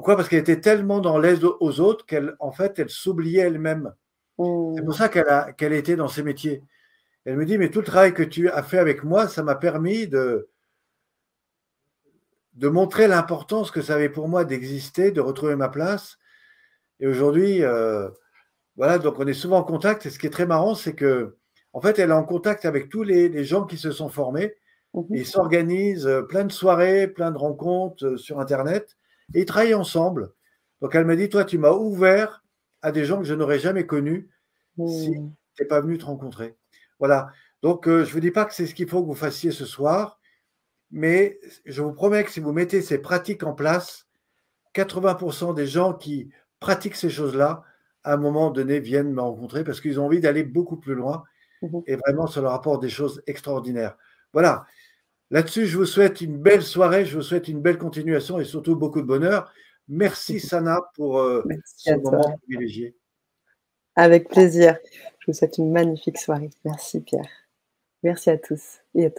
Pourquoi? Parce qu'elle était tellement dans l'aide aux autres qu'elle, en fait, elle s'oubliait elle-même. Mmh. C'est pour ça qu'elle a, qu'elle était dans ces métiers. Elle me dit, mais tout le travail que tu as fait avec moi, ça m'a permis de, de montrer l'importance que ça avait pour moi d'exister, de retrouver ma place. Et aujourd'hui, euh, voilà, donc on est souvent en contact. Et ce qui est très marrant, c'est que, en fait, elle est en contact avec tous les, les gens qui se sont formés. Mmh. Ils s'organisent euh, plein de soirées, plein de rencontres euh, sur Internet et ils travaillent ensemble. Donc elle m'a dit, toi, tu m'as ouvert à des gens que je n'aurais jamais connus mmh. si tu n'es pas venu te rencontrer. Voilà. Donc euh, je ne vous dis pas que c'est ce qu'il faut que vous fassiez ce soir, mais je vous promets que si vous mettez ces pratiques en place, 80% des gens qui pratiquent ces choses-là à un moment donné, viennent me rencontrer parce qu'ils ont envie d'aller beaucoup plus loin mmh. et vraiment, ça leur apporte des choses extraordinaires. Voilà. Là-dessus, je vous souhaite une belle soirée, je vous souhaite une belle continuation et surtout beaucoup de bonheur. Merci Sana pour euh, ce moment privilégié. Avec plaisir. Je vous souhaite une magnifique soirée. Merci Pierre. Merci à tous et à toutes.